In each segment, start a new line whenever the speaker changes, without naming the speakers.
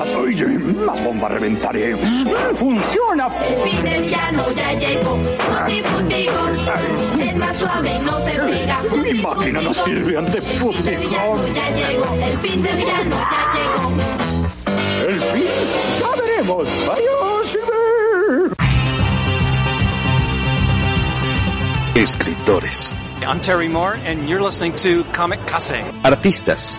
bombas. Oye, más bombas reventaré. ¡Funciona!
El fin del villano ya llegó. Futi, futi, gol. Es más suave y no se pega.
Mi máquina no sirve ante
El fin del villano
futigón.
ya llegó. El fin del villano ya llegó.
El fin, ya veremos. Adiós.
Escritores,
I'm Terry Moore, and you're listening to Comic Case.
artistas,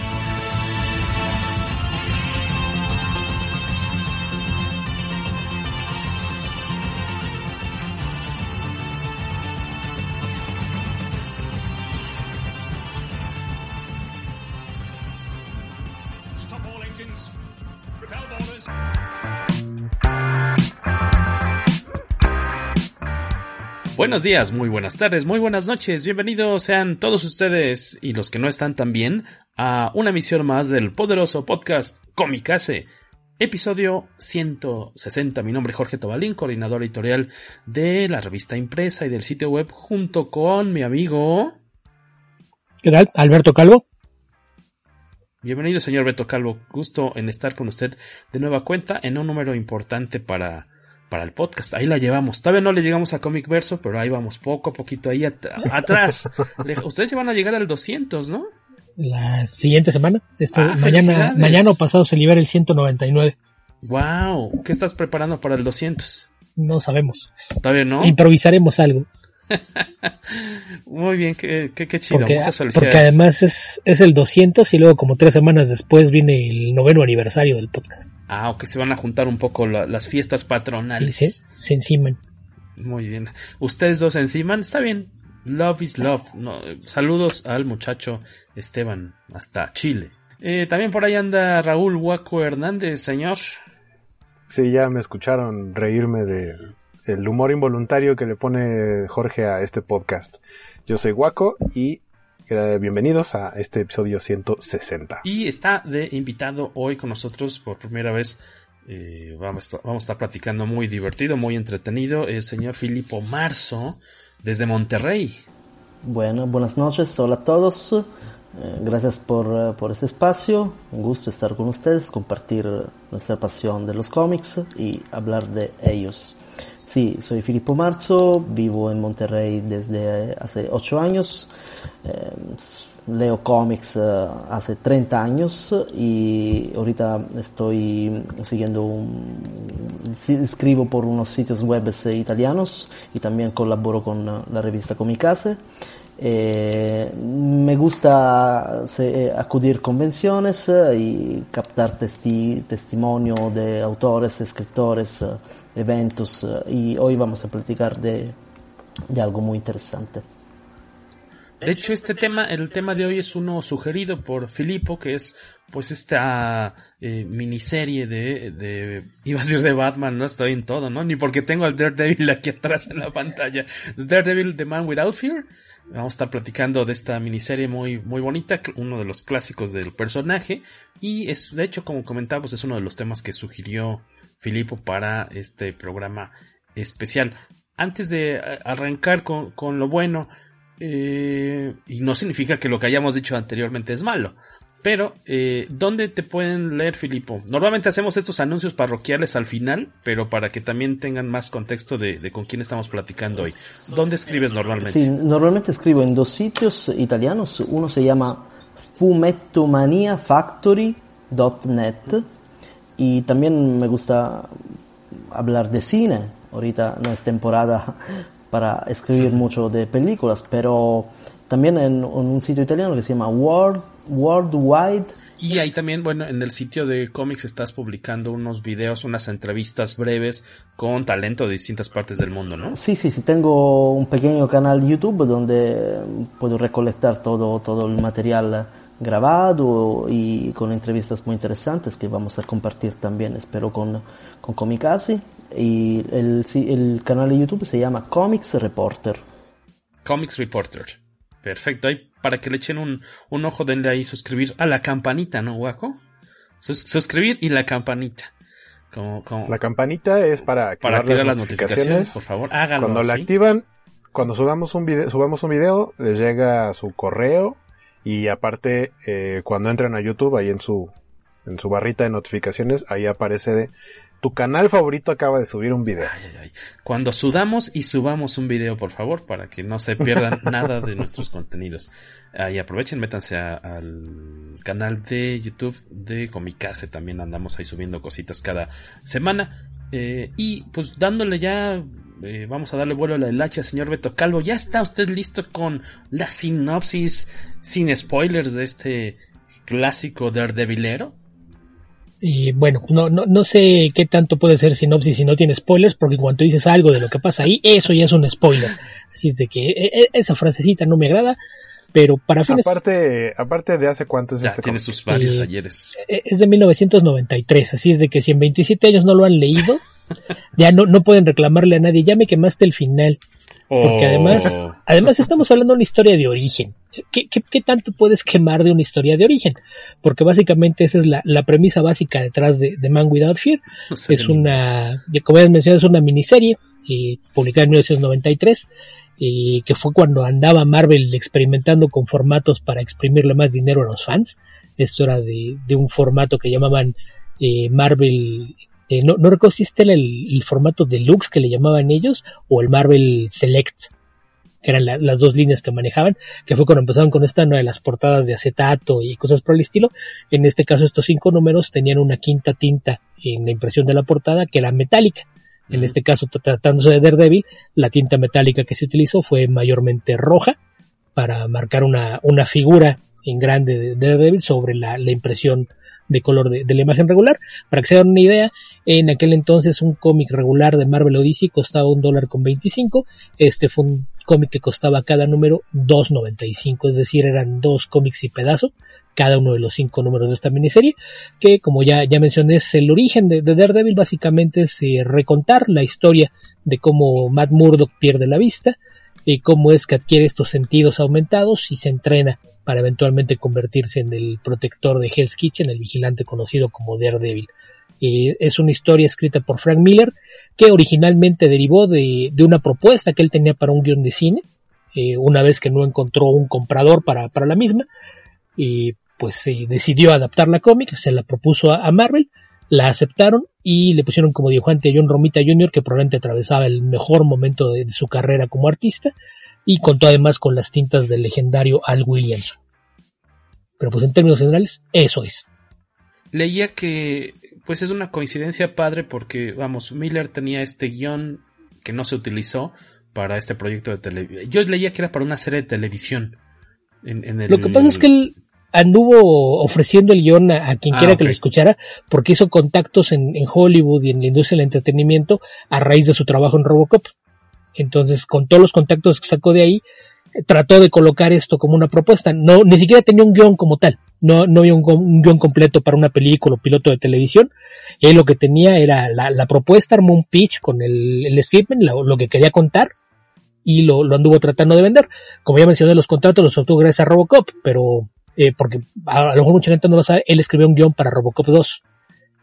Buenos días, muy buenas tardes, muy buenas noches. Bienvenidos sean todos ustedes y los que no están también a una emisión más del poderoso podcast Comicase. Episodio 160. Mi nombre es Jorge Tobalín, coordinador editorial de la revista impresa y del sitio web junto con mi amigo.
¿Qué tal? Alberto Calvo.
Bienvenido señor Beto Calvo. Gusto en estar con usted de nueva cuenta en un número importante para para el podcast. Ahí la llevamos. Todavía no le llegamos a Comic Verso, pero ahí vamos poco a poquito ahí at- atrás. Ustedes ya van a llegar al 200, ¿no?
La siguiente semana. Este,
Ah,
mañana, mañana o pasado se libera el 199.
Wow, ¿qué estás preparando para el 200?
No sabemos.
Todavía no.
Improvisaremos algo.
Muy bien, qué, qué, qué chido.
Porque,
Muchas felicidades.
porque además es, es el 200 y luego como tres semanas después viene el noveno aniversario del podcast.
Ah, ok, se van a juntar un poco la- las fiestas patronales.
se, se enciman.
Muy bien. Ustedes dos encima, está bien. Love is love. No, saludos al muchacho Esteban hasta Chile. Eh, también por ahí anda Raúl Huaco Hernández, señor.
Sí, ya me escucharon reírme de el humor involuntario que le pone Jorge a este podcast. Yo soy Guaco y bienvenidos a este episodio 160.
Y está de invitado hoy con nosotros por primera vez. eh, vamos, a, vamos a estar platicando muy divertido, muy entretenido. El señor Filipo Marzo, desde Monterrey.
Bueno, buenas noches, hola a todos. Eh, gracias por, eh, por este espacio. Un gusto estar con ustedes, compartir nuestra pasión de los cómics y hablar de ellos. Sí, soy Filippo Marzo, vivo en Monterrey desde eh, hace 8 años. Eh, leo cómics eh, hace 30 años y ahorita estoy siguiendo un... escribo por unos sitios web eh, italianos y también colaboro con eh, la revista Comicase. Eh, me gusta eh, acudir convenciones eh, y captar testi- testimonio de autores, escritores, eventos y hoy vamos a platicar de, de algo muy interesante.
De hecho, este tema, el tema de hoy es uno sugerido por Filipo, que es pues esta miniserie de, de, iba a decir de Batman, no estoy en todo, ¿no? Ni porque tengo al Daredevil aquí atrás en la pantalla. Daredevil, The Man Without Fear. Vamos a estar platicando de esta miniserie muy, muy bonita, uno de los clásicos del personaje. Y es, de hecho, como comentamos, es uno de los temas que sugirió Filipo para este programa especial. Antes de eh, arrancar con, con lo bueno, eh, y no significa que lo que hayamos dicho anteriormente es malo. Pero, eh, ¿dónde te pueden leer, Filipo? Normalmente hacemos estos anuncios parroquiales al final, pero para que también tengan más contexto de, de con quién estamos platicando hoy. ¿Dónde escribes normalmente?
Sí, normalmente escribo en dos sitios italianos. Uno se llama fumettomaniafactory.net y también me gusta hablar de cine. Ahorita no es temporada para escribir mucho de películas, pero también en, en un sitio italiano que se llama World, Worldwide
Y ahí también, bueno, en el sitio de cómics estás publicando unos videos, unas entrevistas breves con talento de distintas partes del mundo, ¿no?
Sí, sí, sí, tengo un pequeño canal YouTube donde puedo recolectar todo, todo el material grabado y con entrevistas muy interesantes que vamos a compartir también, espero, con, con Comicasi. Y el, el canal de YouTube se llama Comics Reporter.
Comics Reporter. Perfecto. Ahí para que le echen un, un ojo, denle ahí suscribir a la campanita, ¿no, Guaco? suscribir y la campanita. Como, como...
La campanita es para
activar, para las, notificaciones, Por favor, háganlo.
Cuando la activan, cuando subamos un video, subamos un video, les llega su correo y aparte eh, cuando entran a YouTube ahí en su en su barrita de notificaciones ahí aparece de tu canal favorito acaba de subir un video.
Cuando sudamos y subamos un video, por favor, para que no se pierdan nada de nuestros contenidos. Ahí aprovechen, métanse al canal de YouTube de Comicase. También andamos ahí subiendo cositas cada semana. Eh, y pues dándole ya, eh, vamos a darle vuelo a la hacha, señor Beto Calvo. ¿Ya está usted listo con la sinopsis sin spoilers de este clásico Daredevilero?
Y bueno, no, no, no sé qué tanto puede ser sinopsis si no tiene spoilers, porque cuando dices algo de lo que pasa ahí, eso ya es un spoiler. Así es de que e, e, esa frasecita no me agrada, pero para fines...
Aparte, aparte de hace cuánto es
ya
este
tiene sus varios ayeres.
E, es de 1993, así es de que si en 27 años no lo han leído, ya no, no pueden reclamarle a nadie, ya me quemaste el final. Porque además, oh. además estamos hablando de una historia de origen. ¿Qué, ¿Qué, tanto puedes quemar de una historia de origen? Porque básicamente esa es la, la premisa básica detrás de, de Man Without Fear. es una, como ya mencionado, es una miniserie y publicada en 1993 y que fue cuando andaba Marvel experimentando con formatos para exprimirle más dinero a los fans. Esto era de, de un formato que llamaban eh, Marvel eh, no, no recuerdo si este era el, formato deluxe que le llamaban ellos o el Marvel Select, que eran las dos líneas que manejaban, que fue cuando empezaron con esta, una de las portadas de acetato y cosas por el estilo. En este caso, estos cinco números tenían una quinta tinta en la impresión de la portada que era metálica. En este caso, tratándose de Daredevil, la tinta metálica que se utilizó fue mayormente roja para marcar una, una figura en grande de Daredevil sobre la, la impresión de color de, la imagen regular. Para que se hagan una idea, en aquel entonces un cómic regular de Marvel Odyssey costaba un dólar con 25. Este fue un cómic que costaba cada número 2.95, es decir, eran dos cómics y pedazo cada uno de los cinco números de esta miniserie, que como ya, ya mencioné es el origen de, Daredevil, básicamente es eh, recontar la historia de cómo Matt Murdock pierde la vista, y cómo es que adquiere estos sentidos aumentados y se entrena para eventualmente convertirse en el protector de Hell's Kitchen, el vigilante conocido como Daredevil. es una historia escrita por Frank Miller que originalmente derivó de, una propuesta que él tenía para un guion de cine, eh, una vez que no encontró un comprador para, la misma, y pues se decidió adaptar la cómic, se la propuso a, Marvel, la aceptaron y le pusieron como dibujante a John Romita Jr., que probablemente atravesaba el mejor momento de su carrera como artista, y contó además con las tintas del legendario Al Williamson. Pero pues en términos generales, eso es.
Leía que pues es una coincidencia padre porque, vamos, Miller tenía este guion que no se utilizó para este proyecto de televisión. Yo leía que era para una serie de televisión. En,
Lo que pasa es que él anduvo ofreciendo el guion a, quien ah, quiera que lo escuchara porque hizo contactos en, en Hollywood y en la industria del entretenimiento a raíz de su trabajo en Robocop. Entonces, con todos los contactos que sacó de ahí, trató de colocar esto como una propuesta. No, ni siquiera tenía un guion como tal. No, no había un, guion completo para una película o piloto de televisión. Él lo que tenía era la, propuesta, armó un pitch con el, el statement, lo, que quería contar, y lo, lo, anduvo tratando de vender. Como ya mencioné, los contratos los obtuvo gracias a Robocop, pero eh, porque a, lo mejor mucha gente no lo sabe, él escribió un guion para Robocop 2.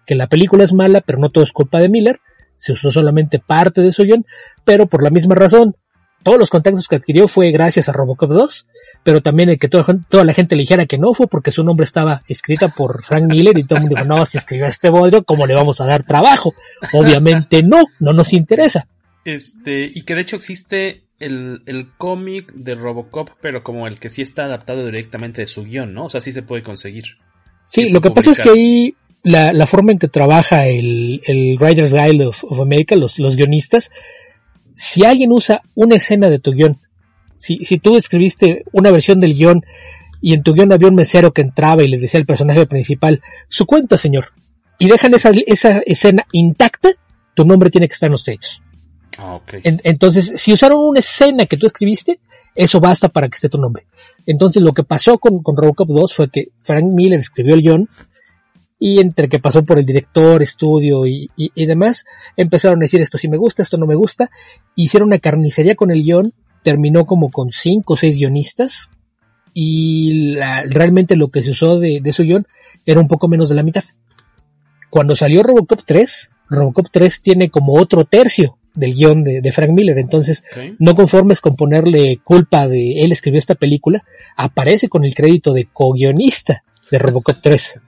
Que la película es mala, pero no todo es culpa de Miller se usó solamente parte de su guion, pero por la misma razón, todos los contactos que adquirió fue gracias a Robocop 2, pero también el que toda, toda, la gente le dijera que no fue porque su nombre estaba escrita por Frank Miller y todo el mundo dijo, no, si escribió este bodrio, ¿cómo le vamos a dar trabajo? Obviamente no, no nos interesa.
Este, y que de hecho existe el, el cómic de Robocop, pero como el que sí está adaptado directamente de su guion, ¿no? O sea, sí se puede conseguir.
Sí, lo que pasa es que ahí la, la, forma en que trabaja el, el Writer's Guild of, America, los, los, guionistas, si alguien usa una escena de tu guion, si, si tú escribiste una versión del guion y en tu guion había un mesero que entraba y le decía al personaje principal, su cuenta, señor, y dejan esa, esa escena intacta, tu nombre tiene que estar en los créditos.
Ah.
En- entonces, si usaron una escena que tú escribiste, eso basta para que esté tu nombre. Entonces, lo que pasó con, con Robocop 2 fue que Frank Miller escribió el guion y entre que pasó por el director, estudio y, y- y demás, empezaron a decir esto sí me gusta, esto no me gusta. Hicieron una carnicería con el guion, terminó como con cinco o seis guionistas y la- realmente lo que se usó de, de su guion era un poco menos de la mitad. Cuando salió Robocop 3, Robocop 3 tiene como otro tercio del guion de, de Frank Miller, entonces no conformes con ponerle culpa de él escribió esta película, aparece con el crédito de co-guionista de Robocop 3.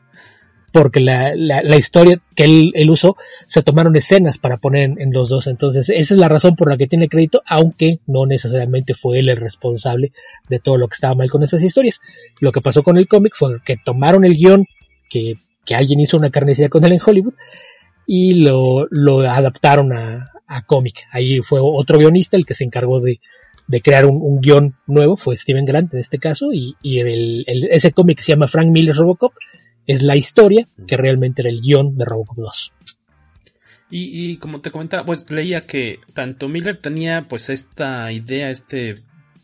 Porque la, la, la historia que él, él usó se tomaron escenas para poner en, en los dos. Entonces, esa es la razón por la que tiene crédito, aunque no necesariamente fue él el responsable de todo lo que estaba mal con esas historias. Lo que pasó con el cómic fue que tomaron el guion que, que alguien hizo una carnicería con él en Hollywood y lo, lo adaptaron a, a cómic. Ahí fue otro guionista el que se encargó de, de crear un, un guion nuevo, fue Steven Grant en este caso, y, y el, el- ese cómic que se llama Frank Miller Robocop es la historia que realmente era el guion de Robocop 2.
Y, y como te comentaba, pues leía que tanto Miller tenía pues esta idea, este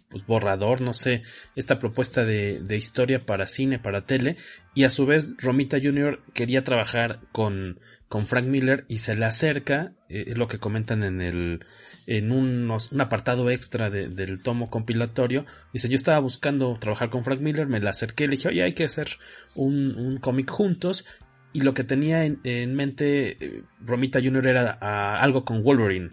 pues, borrador, no sé, esta propuesta de, de historia para cine, para tele, y a su vez Romita Jr. quería trabajar con, con Frank Miller y se le acerca, eh, es lo que comentan en el en unos- un apartado extra de- del tomo compilatorio, dice yo estaba buscando trabajar con Frank Miller, me le acerqué, le dije, oye, hay que hacer un, un cómic juntos, y lo que tenía en, en mente eh, Romita Jr. era ah, algo con Wolverine.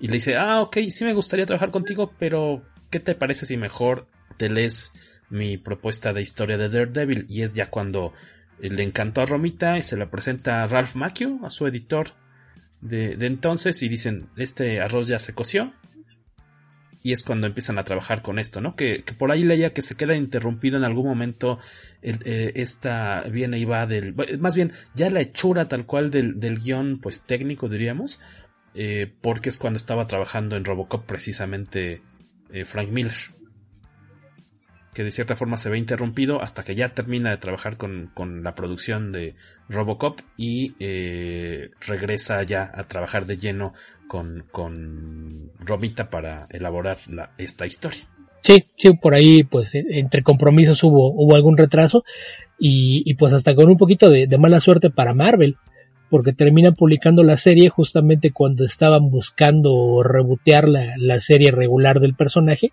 Y le dice, ah, ok, sí me gustaría trabajar contigo, pero ¿qué te parece si mejor te lees mi propuesta de historia de Daredevil? Y es ya cuando le encantó a Romita y se la presenta a Ralph Macchio, a su editor de, de entonces, y dicen, este arroz ya se coció. Y es cuando empiezan a trabajar con esto, ¿no? Que, que por ahí leía que se queda interrumpido en algún momento eh, esta viene y va del... Más bien, ya la hechura tal cual del, del guion, pues técnico diríamos, eh, porque es cuando estaba trabajando en Robocop precisamente eh, Frank Miller. Que de cierta forma se ve interrumpido hasta que ya termina de trabajar con, con la producción de Robocop y eh, regresa ya a trabajar de lleno con, con Romita para elaborar la- esta historia.
Sí, sí, por ahí, pues, entre compromisos hubo, hubo algún retraso y, pues hasta con un poquito de, de mala suerte para Marvel, porque terminan publicando la serie justamente cuando estaban buscando rebotear la, la serie regular del personaje,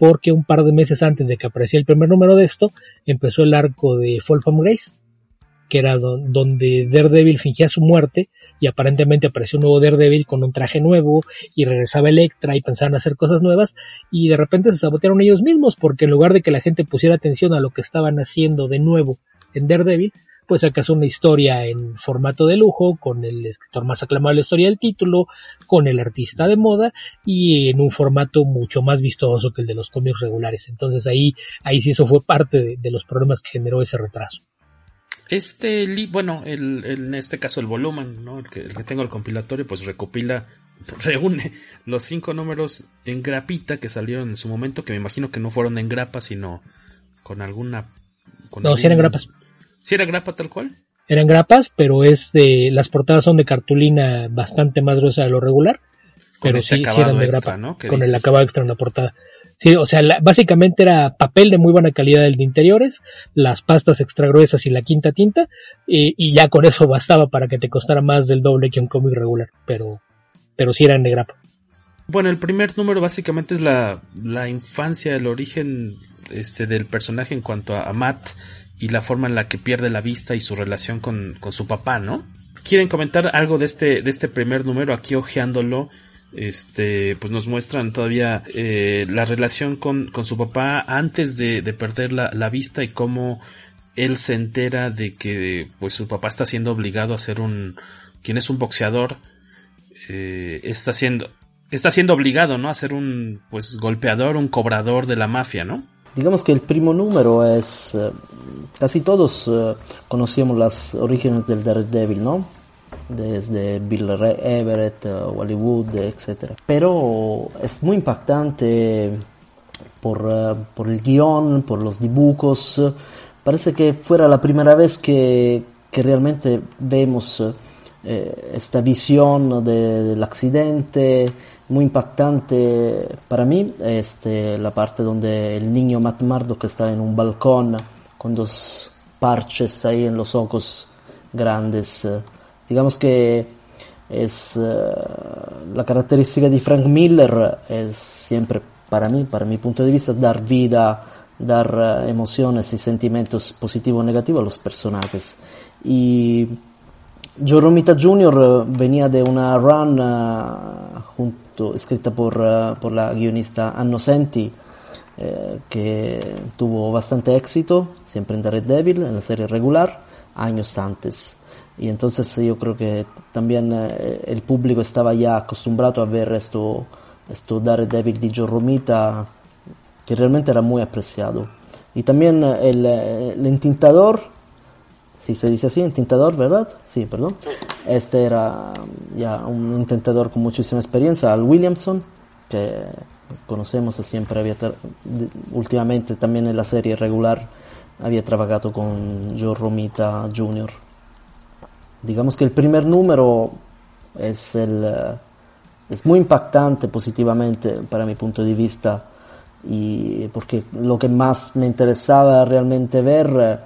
porque un par de meses antes de que apareciera el primer número de esto, empezó el arco de Fall from Grace, que era don- donde Daredevil fingía su muerte y aparentemente apareció un nuevo Daredevil con un traje nuevo y regresaba Electra y pensaban hacer cosas nuevas y de repente se sabotearon ellos mismos porque en lugar de que la gente pusiera atención a lo que estaban haciendo de nuevo en Daredevil, pues acaso una historia en formato de lujo, con el escritor más aclamado de la historia del título, con el artista de moda y en un formato mucho más vistoso que el de los cómics regulares. Entonces ahí, ahí sí eso fue parte de, de los problemas que generó ese retraso.
Este, bueno, el, el- en este caso el volumen, ¿no? El que, el que tengo el compilatorio, pues recopila, reúne los cinco números en grapita que salieron en su momento, que me imagino que no fueron en grapa, sino con alguna... Con
No, sí eran grapas.
¿Sí era grapa tal cual?
Eran grapas, pero es de, las portadas son de cartulina bastante más gruesa de lo regular.
Con
pero
este
sí, eran de
extra,
grapa,
¿no?
Con el acabado extra en la portada. Sí, o sea, la- básicamente era papel de muy buena calidad el de interiores, las pastas extra gruesas y la quinta tinta, y, y ya con eso bastaba para que te costara más del doble que un cómic regular, pero, pero sí eran de grapa.
Bueno, el primer número básicamente es la, la infancia, el origen este, del personaje en cuanto a, a Matt y la forma en la que pierde la vista y su relación con, con su papá, ¿no? ¿Quieren comentar algo de este, de este primer número? Aquí ojeándolo, este, pues nos muestran todavía eh, la relación con, con su papá antes de, de perder la, la vista y cómo él se entera de que pues su papá está siendo obligado a ser un, quien es un boxeador, eh, está siendo, está siendo obligado, ¿no? A ser un, pues, golpeador, un cobrador de la mafia, ¿no?
Digamos que el primo número es... casi todos eh, conocíamos las orígenes del Daredevil, ¿no? Desde Bill Re- Everett, eh, Wally Wood, etc. Pero es muy impactante por, eh, por el guion, por los dibujos. Parece que fuera la primera vez que, que realmente vemos esta visión de, del accidente muy impactante para mí este, la parte donde el niño Matt Murdock está en un balcón con dos parches ahí en los ojos grandes. Digamos que es eh, la característica de Frank Miller es siempre para mí, para mi punto de vista, dar vida, dar eh, emociones y sentimientos positivos o negativos a los personajes. Y Joe Romita Jr. venía de una run uh, junto, escrita por, uh, por la guionista Anno Senti, eh, que tuvo bastante éxito, siempre en Daredevil, en la serie regular, años antes. Y entonces yo creo que también eh, el público estaba ya acostumbrado a ver esto, esto Daredevil de Joe Romita, que realmente era muy apreciado. Y también el, el entintador, si se dice así, intentador, ¿verdad? Sí, perdón. Este era ya un intentador con muchísima experiencia, Al Williamson, que conocemos siempre había últimamente también en la serie regular había trabajado con Joe Romita Jr. Digamos que el primer número es el es muy impactante positivamente para mi punto de vista y porque lo que más me interesaba realmente ver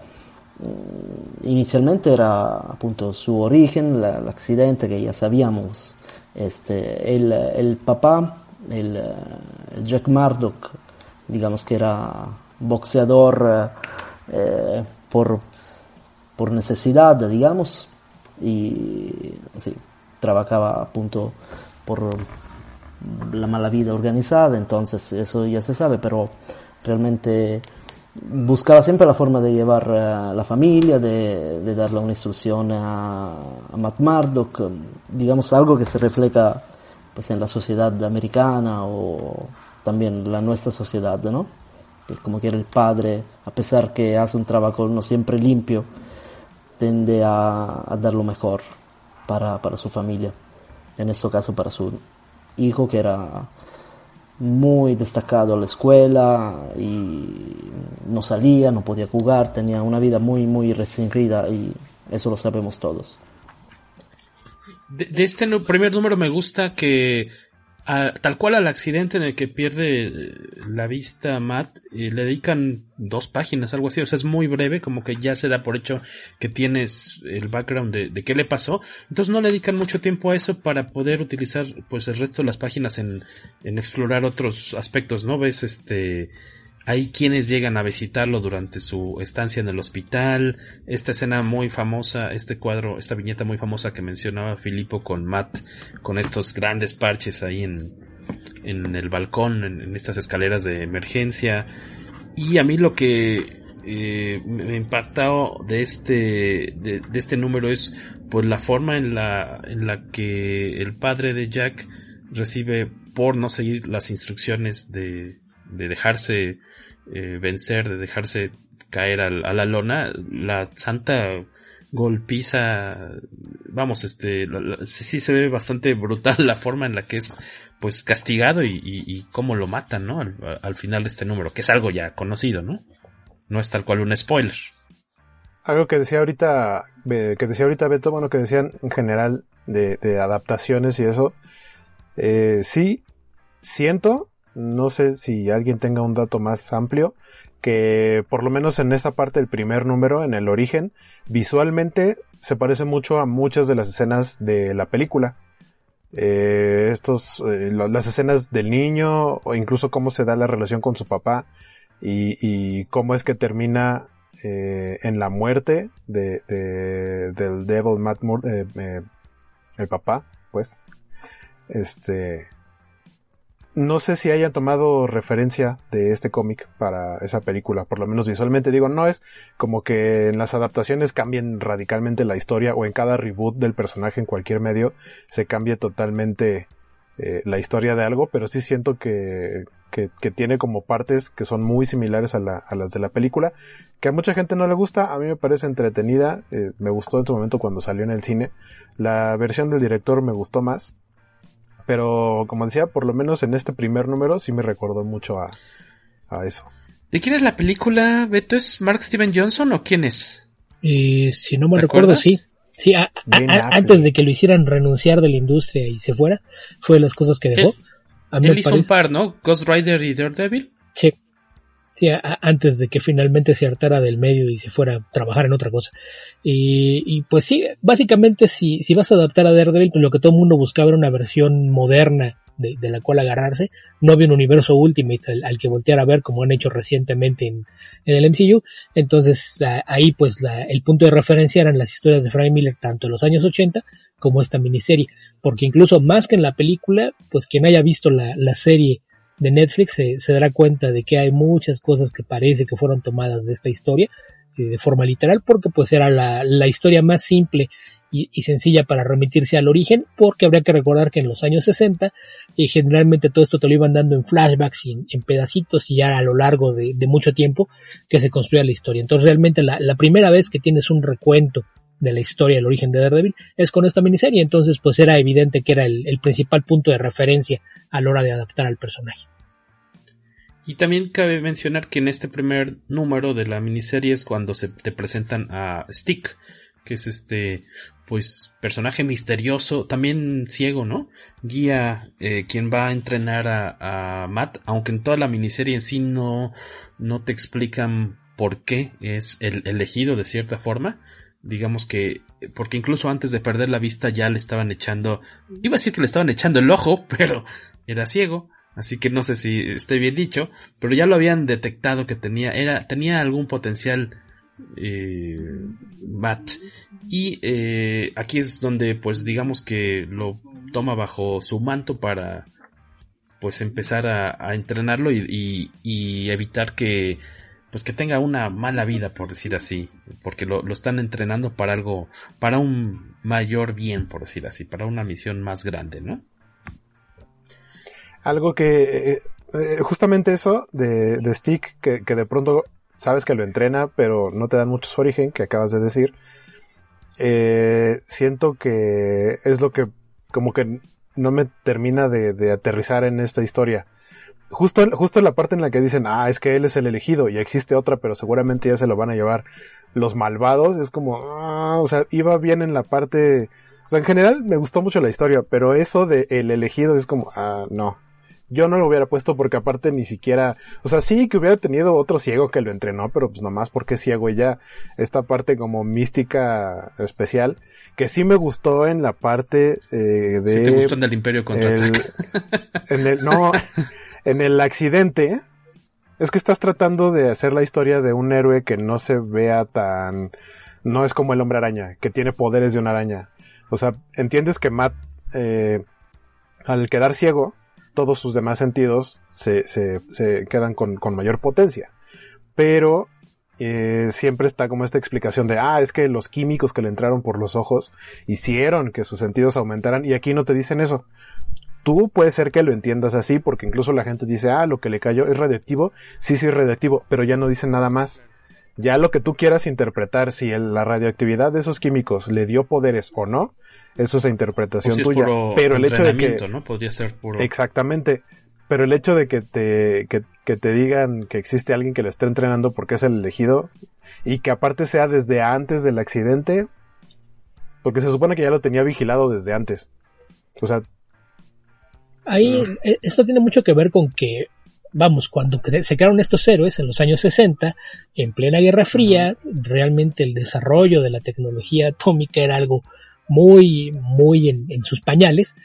Mm, inicialmente era appunto su origen, la, el accidente que ya sabíamos. Este, el, el papá, el, el, Jack Murdoch, digamos que era boxeador eh, por, por necesidad, digamos, y sí, trabajaba appunto por la mala vida organizada, entonces eso ya se sabe, pero realmente buscaba siempre la forma de llevar a la familia, de, de darle una instrucción a, a, Matt Murdock, digamos algo que se refleja pues, en la sociedad americana o también la nuestra sociedad, ¿no? Que como que el padre, a pesar que hace un trabajo no siempre limpio, tende a, a dar lo mejor para, para su familia, en este caso para su hijo que era muy destacado a la escuela y no salía, no podía jugar, tenía una vida muy, muy restringida y eso lo sabemos todos.
De, este primer número me gusta que a, tal cual al accidente en el que pierde la vista Matt, eh, le dedican dos páginas, algo así, o sea, es muy breve, como que ya se da por hecho que tienes el background de, de qué le pasó, entonces no le dedican mucho tiempo a eso para poder utilizar pues el resto de las páginas en, en explorar otros aspectos, ¿no? Ves este hay quienes llegan a visitarlo durante su estancia en el hospital. Esta escena muy famosa, este cuadro, esta viñeta muy famosa que mencionaba Filipo con Matt, con estos grandes parches ahí en, en el balcón, en, estas escaleras de emergencia. Y a mí lo que eh, me impactado de este, de, este número es pues la forma en la, en la que el padre de Jack recibe por no seguir las instrucciones de, de dejarse eh, vencer, de dejarse caer a, a, la lona, la santa golpiza, vamos, este, sí se ve bastante brutal la forma en la que es, pues, castigado y, y, y cómo lo matan, ¿no? Al, al, final de este número, que es algo ya conocido, ¿no? No es tal cual un spoiler.
Algo que decía ahorita, que decía ahorita Beto, bueno, que decían en general de, de adaptaciones y eso, eh, sí, siento no sé si alguien tenga un dato más amplio, que por lo menos en esa parte del primer número, en el origen, visualmente se parece mucho a muchas de las escenas de la película. Eh, estos, eh, las escenas del niño, o incluso cómo se da la relación con su papá, y, y cómo es que termina eh, en la muerte de, de del Devil Matt Moore, eh, el papá, pues. Este, no sé si hayan tomado referencia de este cómic para esa película, por lo menos visualmente. Digo, no es como que en las adaptaciones cambien radicalmente la historia o en cada reboot del personaje en cualquier medio se cambie totalmente eh, la historia de algo, pero sí siento que, que, que, tiene como partes que son muy similares a, la, a, las de la película, que a mucha gente no le gusta, a mí me parece entretenida, eh, me gustó en su momento cuando salió en el cine, la versión del director me gustó más, pero como decía, por lo menos en este primer número sí me recordó mucho a, a eso.
¿De quién es la película, Beto? ¿Es Mark Steven Johnson o quién es?
Eh, si no me recuerdo, sí. Sí, antes de que lo hicieran renunciar de la industria y se fuera, fue de las cosas que dejó.
Él, hizo un par, ¿no? Ghost Rider y Daredevil.
Sí. Sí, antes de que finalmente se hartara del medio y se fuera a trabajar en otra cosa. Y, pues sí, básicamente si, si vas a adaptar a Daredevil, pues lo que todo el mundo buscaba era una versión moderna de, la cual agarrarse. No había un universo Ultimate al, que voltear a ver como han hecho recientemente en, el MCU. Entonces ahí pues el punto de referencia eran las historias de Frank Miller tanto en los años 80 como esta miniserie. Porque incluso más que en la película, pues quien haya visto la, serie de Netflix se, dará cuenta de que hay muchas cosas que parece que fueron tomadas de esta historia eh, de forma literal porque pues era la, la historia más simple y, sencilla para remitirse al origen, porque habría que recordar que en los años 60 eh, generalmente todo esto te lo iban dando en flashbacks y en, pedacitos y ya a lo largo de, mucho tiempo que se construía la historia. Entonces realmente la, primera vez que tienes un recuento de la historia del origen de Daredevil es con esta miniserie, entonces pues era evidente que era el, principal punto de referencia a la hora de adaptar al personaje.
Y también cabe mencionar que en este primer número de la miniserie es cuando se te presentan a Stick, que es este pues personaje misterioso, también ciego, ¿no? Guía eh, quien va a entrenar a, Matt, aunque en toda la miniserie en sí no, no te explican por qué es el elegido de cierta forma. Digamos que, porque incluso antes de perder la vista ya le estaban echando, iba a decir que le estaban echando el ojo, pero era ciego. Así que no sé si esté bien dicho, pero ya lo habían detectado que tenía, era, tenía algún potencial eh, Matt. Y eh, aquí es donde, pues digamos que lo toma bajo su manto para, pues empezar a, entrenarlo y, evitar que, pues que tenga una mala vida, por decir así, porque lo, están entrenando para algo, para un mayor bien, por decir así, para una misión más grande, ¿no?
Algo que, eh, justamente eso de, Stick, que, que de pronto sabes que lo entrena, pero no te dan mucho su origen, que acabas de decir. Eh, siento que es lo que como que no me termina de, aterrizar en esta historia. Justo, justo en la parte en la que dicen, ah, es que él es el elegido y existe otra, pero seguramente ya se lo van a llevar los malvados, es como, ah, o sea, iba bien en la parte, o sea, en general me gustó mucho la historia, pero eso de el elegido es como, ah, no, yo no lo hubiera puesto porque aparte ni siquiera, o sea, sí que hubiera tenido otro ciego que lo entrenó, pero pues nomás porque ciego y ya esta parte como mística especial que sí me gustó en la parte eh, de... Sí
te gustó en el Imperio contra
En el, no, en el accidente, es que estás tratando de hacer la historia de un héroe que no se vea tan... No es como el hombre araña, que tiene poderes de una araña. O sea, entiendes que Matt, eh, al quedar ciego, todos sus demás sentidos se, se, se quedan con, con, mayor potencia. Pero eh, siempre está como esta explicación de, ah, es que los químicos que le entraron por los ojos hicieron que sus sentidos aumentaran y aquí no te dicen eso. Tú puede ser que lo entiendas así porque incluso la gente dice, ah, lo que le cayó es radioactivo, sí, sí es radioactivo, pero ya no dicen nada más. Ya lo que tú quieras interpretar, si la radioactividad de esos químicos le dio poderes o no, eso es interpretación tuya. pero el hecho de que.
¿no? Podría ser puro.
Exactamente. Pero el hecho de que te, que, que te digan que existe alguien que lo esté entrenando porque es el elegido y que aparte sea desde antes del accidente, porque se supone que ya lo tenía vigilado desde antes. O sea.
Ahí, e, esto tiene mucho que ver con que vamos, cuando se crearon estos héroes en los años 60, en plena Guerra Fría, realmente el desarrollo de la tecnología atómica era algo muy, muy en, sus pañales.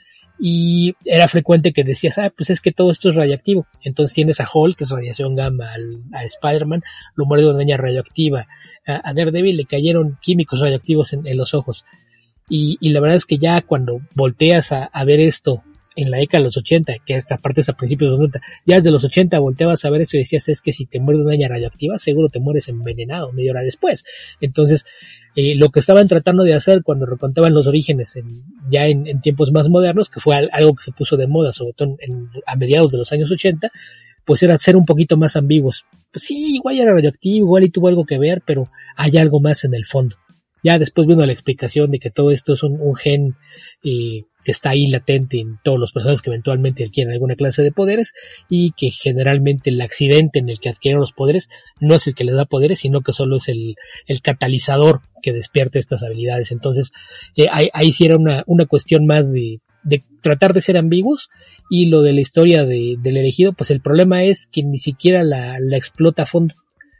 Y era frecuente que decías, ah, pues es que todo esto es radiactivo. Entonces tienes a Hulk, que es radiación gamma, a Spider-Man, lo muerde una daña radioactiva. A, Daredevil le cayeron químicos radioactivos en, los ojos. Y, la verdad es que ya cuando volteas a, ver esto en la década de los 80, que esta parte es a principios de los 90, ya desde los 80 volteabas a ver eso y decías, es que si te muerde una daña radioactiva, seguro te mueres envenenado media hora después. Entonces, eh, lo que estaban tratando de hacer cuando recontaban los orígenes ya en, tiempos más modernos, que fue algo que se puso de moda, sobre todo a mediados de los años 80, pues era ser un poquito más ambiguos. Pues sí, igual era radioactivo, igual y tuvo algo que ver, pero hay algo más en el fondo. Ya después vino la explicación de que todo esto es un, gen eh, que está ahí latente en todos los personajes que eventualmente adquieren alguna clase de poderes y que generalmente el accidente en el que adquieren los poderes no es el que les da poderes, sino que solo es el, el catalizador que despierta estas habilidades. Entonces, eh, ahí, ahí sí era una, una cuestión más de, de tratar de ser ambiguos y lo de la historia de, del elegido, pues el problema es que ni siquiera la, la explota a fondo.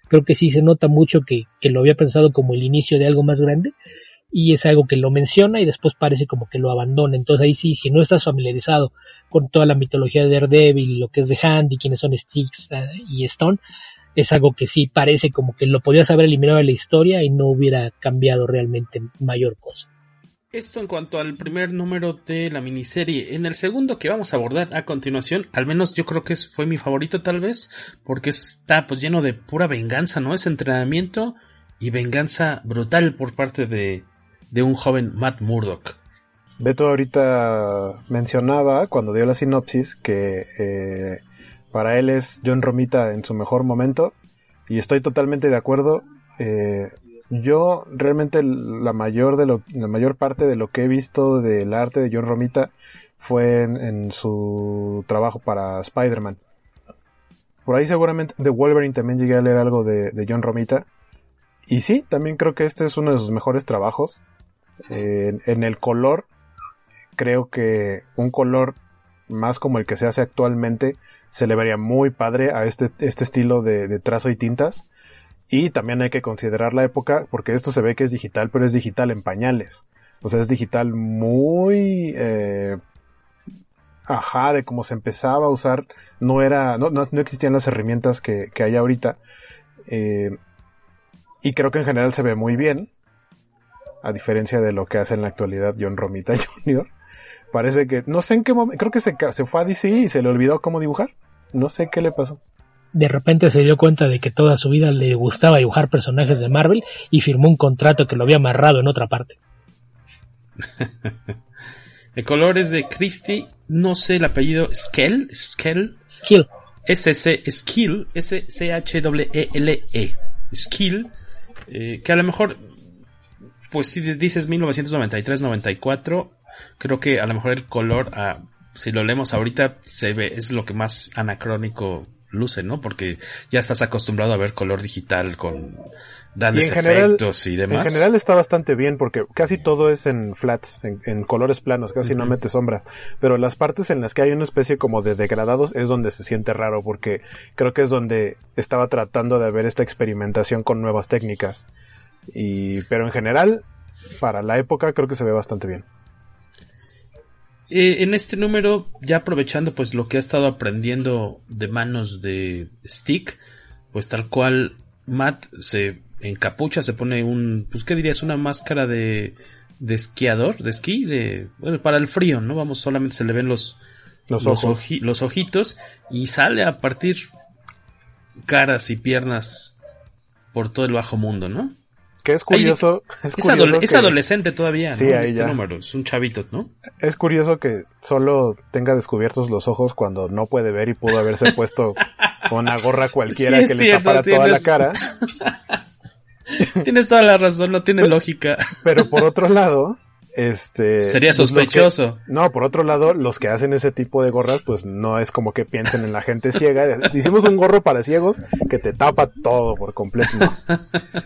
Creo que sí se nota mucho que, que lo había pensado como el inicio de algo más grande y es algo que lo menciona y después parece como que lo abandona. Entonces ahí sí, si no estás familiarizado con toda la mitología de Daredevil, lo que es de Handy, quiénes son Styx uh, y Stone, es algo que sí parece como que lo podías haber eliminado de la historia y no hubiera cambiado realmente mayor cosa.
Esto en cuanto al primer número de la miniserie. En el segundo que vamos a abordar a continuación, al menos yo creo que fue mi favorito tal vez, porque está pues lleno de pura venganza, ¿no? Es entrenamiento y venganza brutal por parte de, de un joven Matt Murdock.
Beto ahorita mencionaba cuando dio la sinopsis que eh, para él es John Romita en su mejor momento y estoy totalmente de acuerdo. Eh, yo realmente la mayor de lo, la mayor parte de lo que he visto del arte de John Romita fue en, su trabajo para Spider-Man. Por ahí seguramente de Wolverine también llegué a leer algo de, John Romita. Y sí, también creo que este es uno de sus mejores trabajos. En el color, creo que un color más como el que se hace actualmente se le vería muy padre a este, este estilo de, de trazo y tintas. Y también hay que considerar la época, porque esto se ve que es digital, pero es digital en pañales. O sea, es digital muy... Eh, ajá, de cómo se empezaba a usar. No era... No, no, no existían las herramientas que, que hay ahorita. Eh, y creo que en general se ve muy bien. A diferencia de lo que hace en la actualidad John Romita Jr. Parece que... No sé en qué momento... Creo que se, se fue a DC y se le olvidó cómo dibujar. No sé qué le pasó
de repente se dio cuenta de que toda su vida le gustaba dibujar personajes de Marvel y firmó un contrato que lo había amarrado en otra parte.
el color es de Christie, no sé el apellido, Skell, Skell,
Skill,
S C Skill, S C H W E L E, Skill, eh, que a lo mejor, pues si dices 1993-94, creo que a lo mejor el color, ah, si lo leemos ahorita, se ve, es lo que más anacrónico luce, ¿no? Porque ya estás acostumbrado a ver color digital con grandes efectos y demás.
En general está bastante bien porque casi todo es en flats, en, en colores planos, casi uh -huh. no mete sombras. Pero las partes en las que hay una especie como de degradados es donde se siente raro porque creo que es donde estaba tratando de ver esta experimentación con nuevas técnicas. Y, pero en general, para la época creo que se ve bastante bien.
Eh, en este número, ya aprovechando pues lo que ha estado aprendiendo de manos de Stick, pues tal cual Matt se encapucha, se pone un, pues qué dirías, una máscara de, de esquiador, de esquí, de, bueno, para el frío, ¿no? Vamos, solamente se le ven los,
los,
los,
ojos.
oji, los ojitos y sale a partir caras y piernas por todo el bajo mundo, ¿no?
Que es curioso.
es, es, curioso adole
que...
es, adolescente todavía,
sí,
¿no?
Ahí
este
ya.
número. Es un chavito, ¿no?
Es curioso que solo tenga descubiertos los ojos cuando no puede ver y pudo haberse puesto una gorra cualquiera
sí,
que le tapara
tienes...
toda la cara.
tienes toda la razón, no tiene lógica.
Pero por otro lado, este
sería sospechoso.
Que, no, por otro lado, los que hacen ese tipo de gorras, pues no es como que piensen en la gente ciega. Hicimos un gorro para ciegos que te tapa todo por completo. ¿no?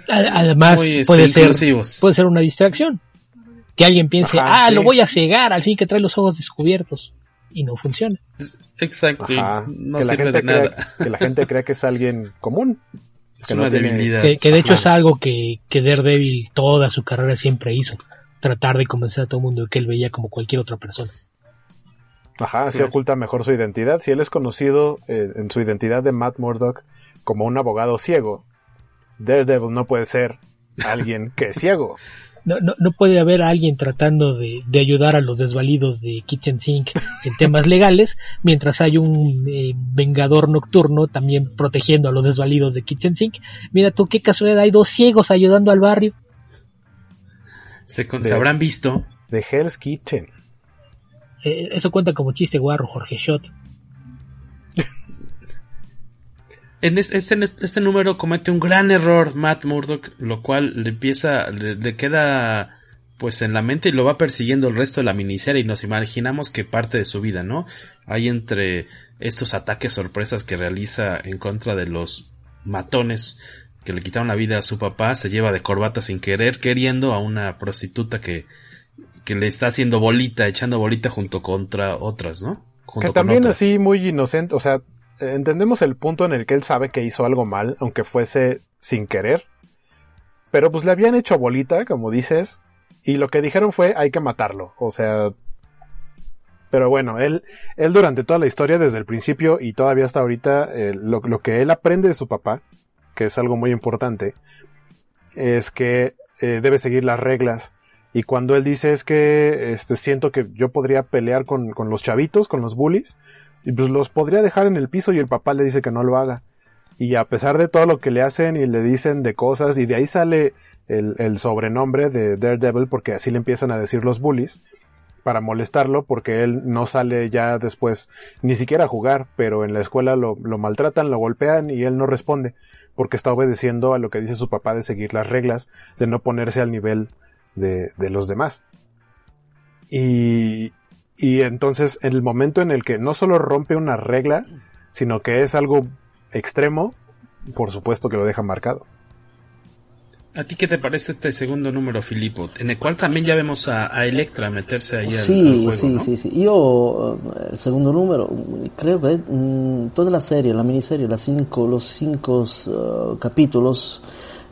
Además, Muy, puede ser puede ser una distracción. Que alguien piense, Ajá, ah, sí. lo voy a cegar, al fin que trae los ojos descubiertos. Y no funciona.
Exacto. No
que
sirve
la gente
de nada.
Crea, que la gente crea que es alguien común.
Es que una no debilidad.
Que, que, de hecho Ajá. es algo que, que Daredevil toda su carrera siempre hizo tratar de convencer a todo el mundo de que él veía como cualquier otra persona.
Ajá, así claro. oculta mejor su identidad. Si él es conocido eh, en su identidad de Matt Murdock como un abogado ciego, Daredevil no puede ser alguien que es ciego.
No, no, no, puede haber alguien tratando de, de, ayudar a los desvalidos de Kitchen Sink en temas legales, mientras hay un eh, vengador nocturno también protegiendo a los desvalidos de Kitchen Sink. Mira tú qué casualidad, hay dos ciegos ayudando al barrio.
Se, de, se habrán visto.
De Hell's Kitchen.
Eh, eso cuenta como chiste guarro, Jorge Shot.
En este, este, número comete un gran error Matt Murdock, lo cual le empieza, le, le, queda pues en la mente y lo va persiguiendo el resto de la miniserie y nos imaginamos que parte de su vida, ¿no? Hay entre estos ataques sorpresas que realiza en contra de los matones que le quitaron la vida a su papá, se lleva de corbata sin querer, queriendo a una prostituta que, que le está haciendo bolita, echando bolita junto contra otras, ¿no?
que también así muy inocente, o sea, entendemos el punto en el que él sabe que hizo algo mal, aunque fuese sin querer. Pero pues le habían hecho bolita, como dices, y lo que dijeron fue hay que matarlo. O sea, pero bueno, él, él durante toda la historia, desde el principio y todavía hasta ahorita, eh, lo, lo, que él aprende de su papá, que es algo muy importante, es que eh, debe seguir las reglas. Y cuando él dice es que este, siento que yo podría pelear con, con los chavitos, con los bullies, y pues los podría dejar en el piso y el papá le dice que no lo haga. Y a pesar de todo lo que le hacen y le dicen de cosas, y de ahí sale el, el sobrenombre de Daredevil, porque así le empiezan a decir los bullies, para molestarlo, porque él no sale ya después ni siquiera a jugar, pero en la escuela lo, lo maltratan, lo golpean y él no responde, porque está obedeciendo a lo que dice su papá de seguir las reglas, de no ponerse al nivel de, de los demás. Y, y entonces, en el momento en el que no solo rompe una regla, sino que es algo extremo, por supuesto que lo deja marcado.
¿A ti qué te parece este segundo número, Filipo? En el cual también ya vemos a, Electra meterse ahí
sí,
al,
Sí, sí, sí. Yo, el segundo número, creo que mm, toda la serie, la miniserie, las cinco, los cinco uh, capítulos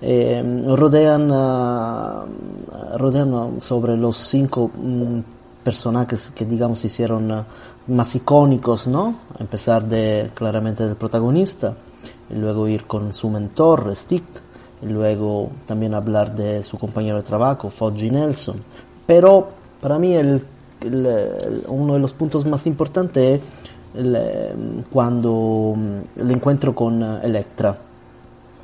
eh, rodean, uh, rodean sobre los cinco mm, personajes que digamos hicieron uh, más icónicos, ¿no? A empezar de claramente del protagonista, y luego ir con su mentor, Stick, y luego también hablar de su compañero de trabajo, Foggy Nelson. Pero para mí el, uno de los puntos más importantes es cuando mm, el encuentro con uh, Electra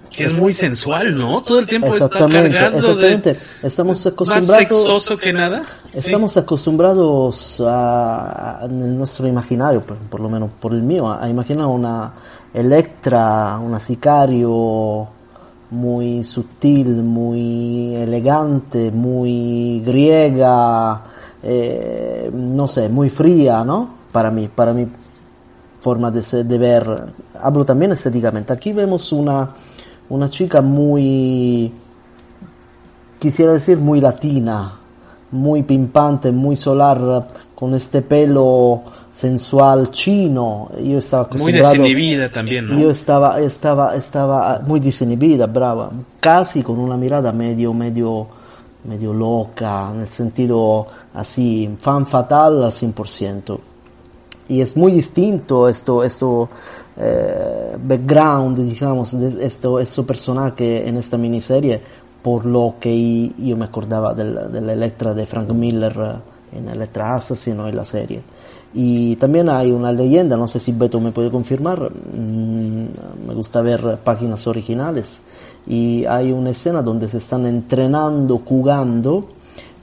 que es muy sensual, ¿no? Todo el tiempo
está cargando exactamente. Estamos acostumbrados
más sexoso que nada.
Estamos acostumbrados a, en nuestro imaginario, por, lo menos por el mío, a, imaginar una Electra, una sicario muy sutil, muy elegante, muy griega, eh, no sé, muy fría, ¿no? Para mí, para mi forma de, de ver. Hablo también estéticamente. Aquí vemos una una chica muy, quisiera decir, muy latina, muy pimpante, muy solar, con este pelo sensual chino. Yo estaba acostumbrado.
Muy desinhibida también, ¿no?
Yo estaba, estaba, estaba muy desinhibida, brava, casi con una mirada medio, medio, medio loca, en el sentido así, fan fatal al 100%. Y es muy distinto esto, esto eh, background, digamos, de esto, este personaje en esta miniserie por lo que yo me acordaba de la Electra de Frank Miller en Electra Assassino en la serie. Y también hay una leyenda, no sé si Beto me puede confirmar, mm, me gusta ver páginas originales, y hay una escena donde se están entrenando, jugando,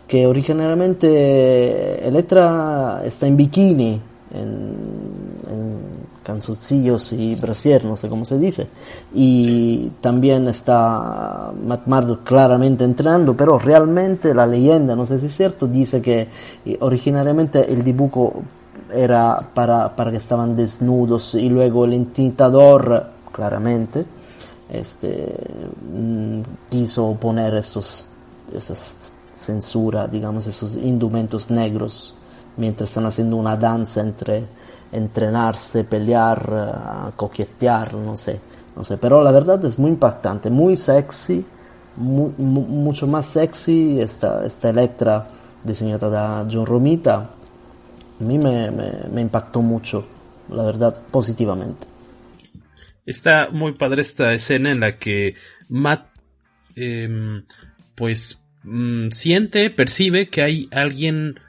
que originalmente Electra está en bikini en canzoncillos y brasier, no sé cómo se dice. Y también está Matt claramente entrenando, pero realmente la leyenda, no sé si es cierto, dice que eh, originariamente el dibujo era para, para que estaban desnudos y luego el intentador, claramente, este, mm, quiso poner esos, esas censura, digamos, esos indumentos negros mientras están haciendo una danza entre entrenarse, pelear, uh, coquetear, no sé, no sé, pero la verdad es muy impactante, muy sexy, mu mu mucho más sexy esta, esta Electra diseñada da John Romita, a mí me, me, impactó mucho, la verdad, positivamente.
Está muy padre esta escena en la que Matt, eh, pues, mmm, siente, percibe que hay alguien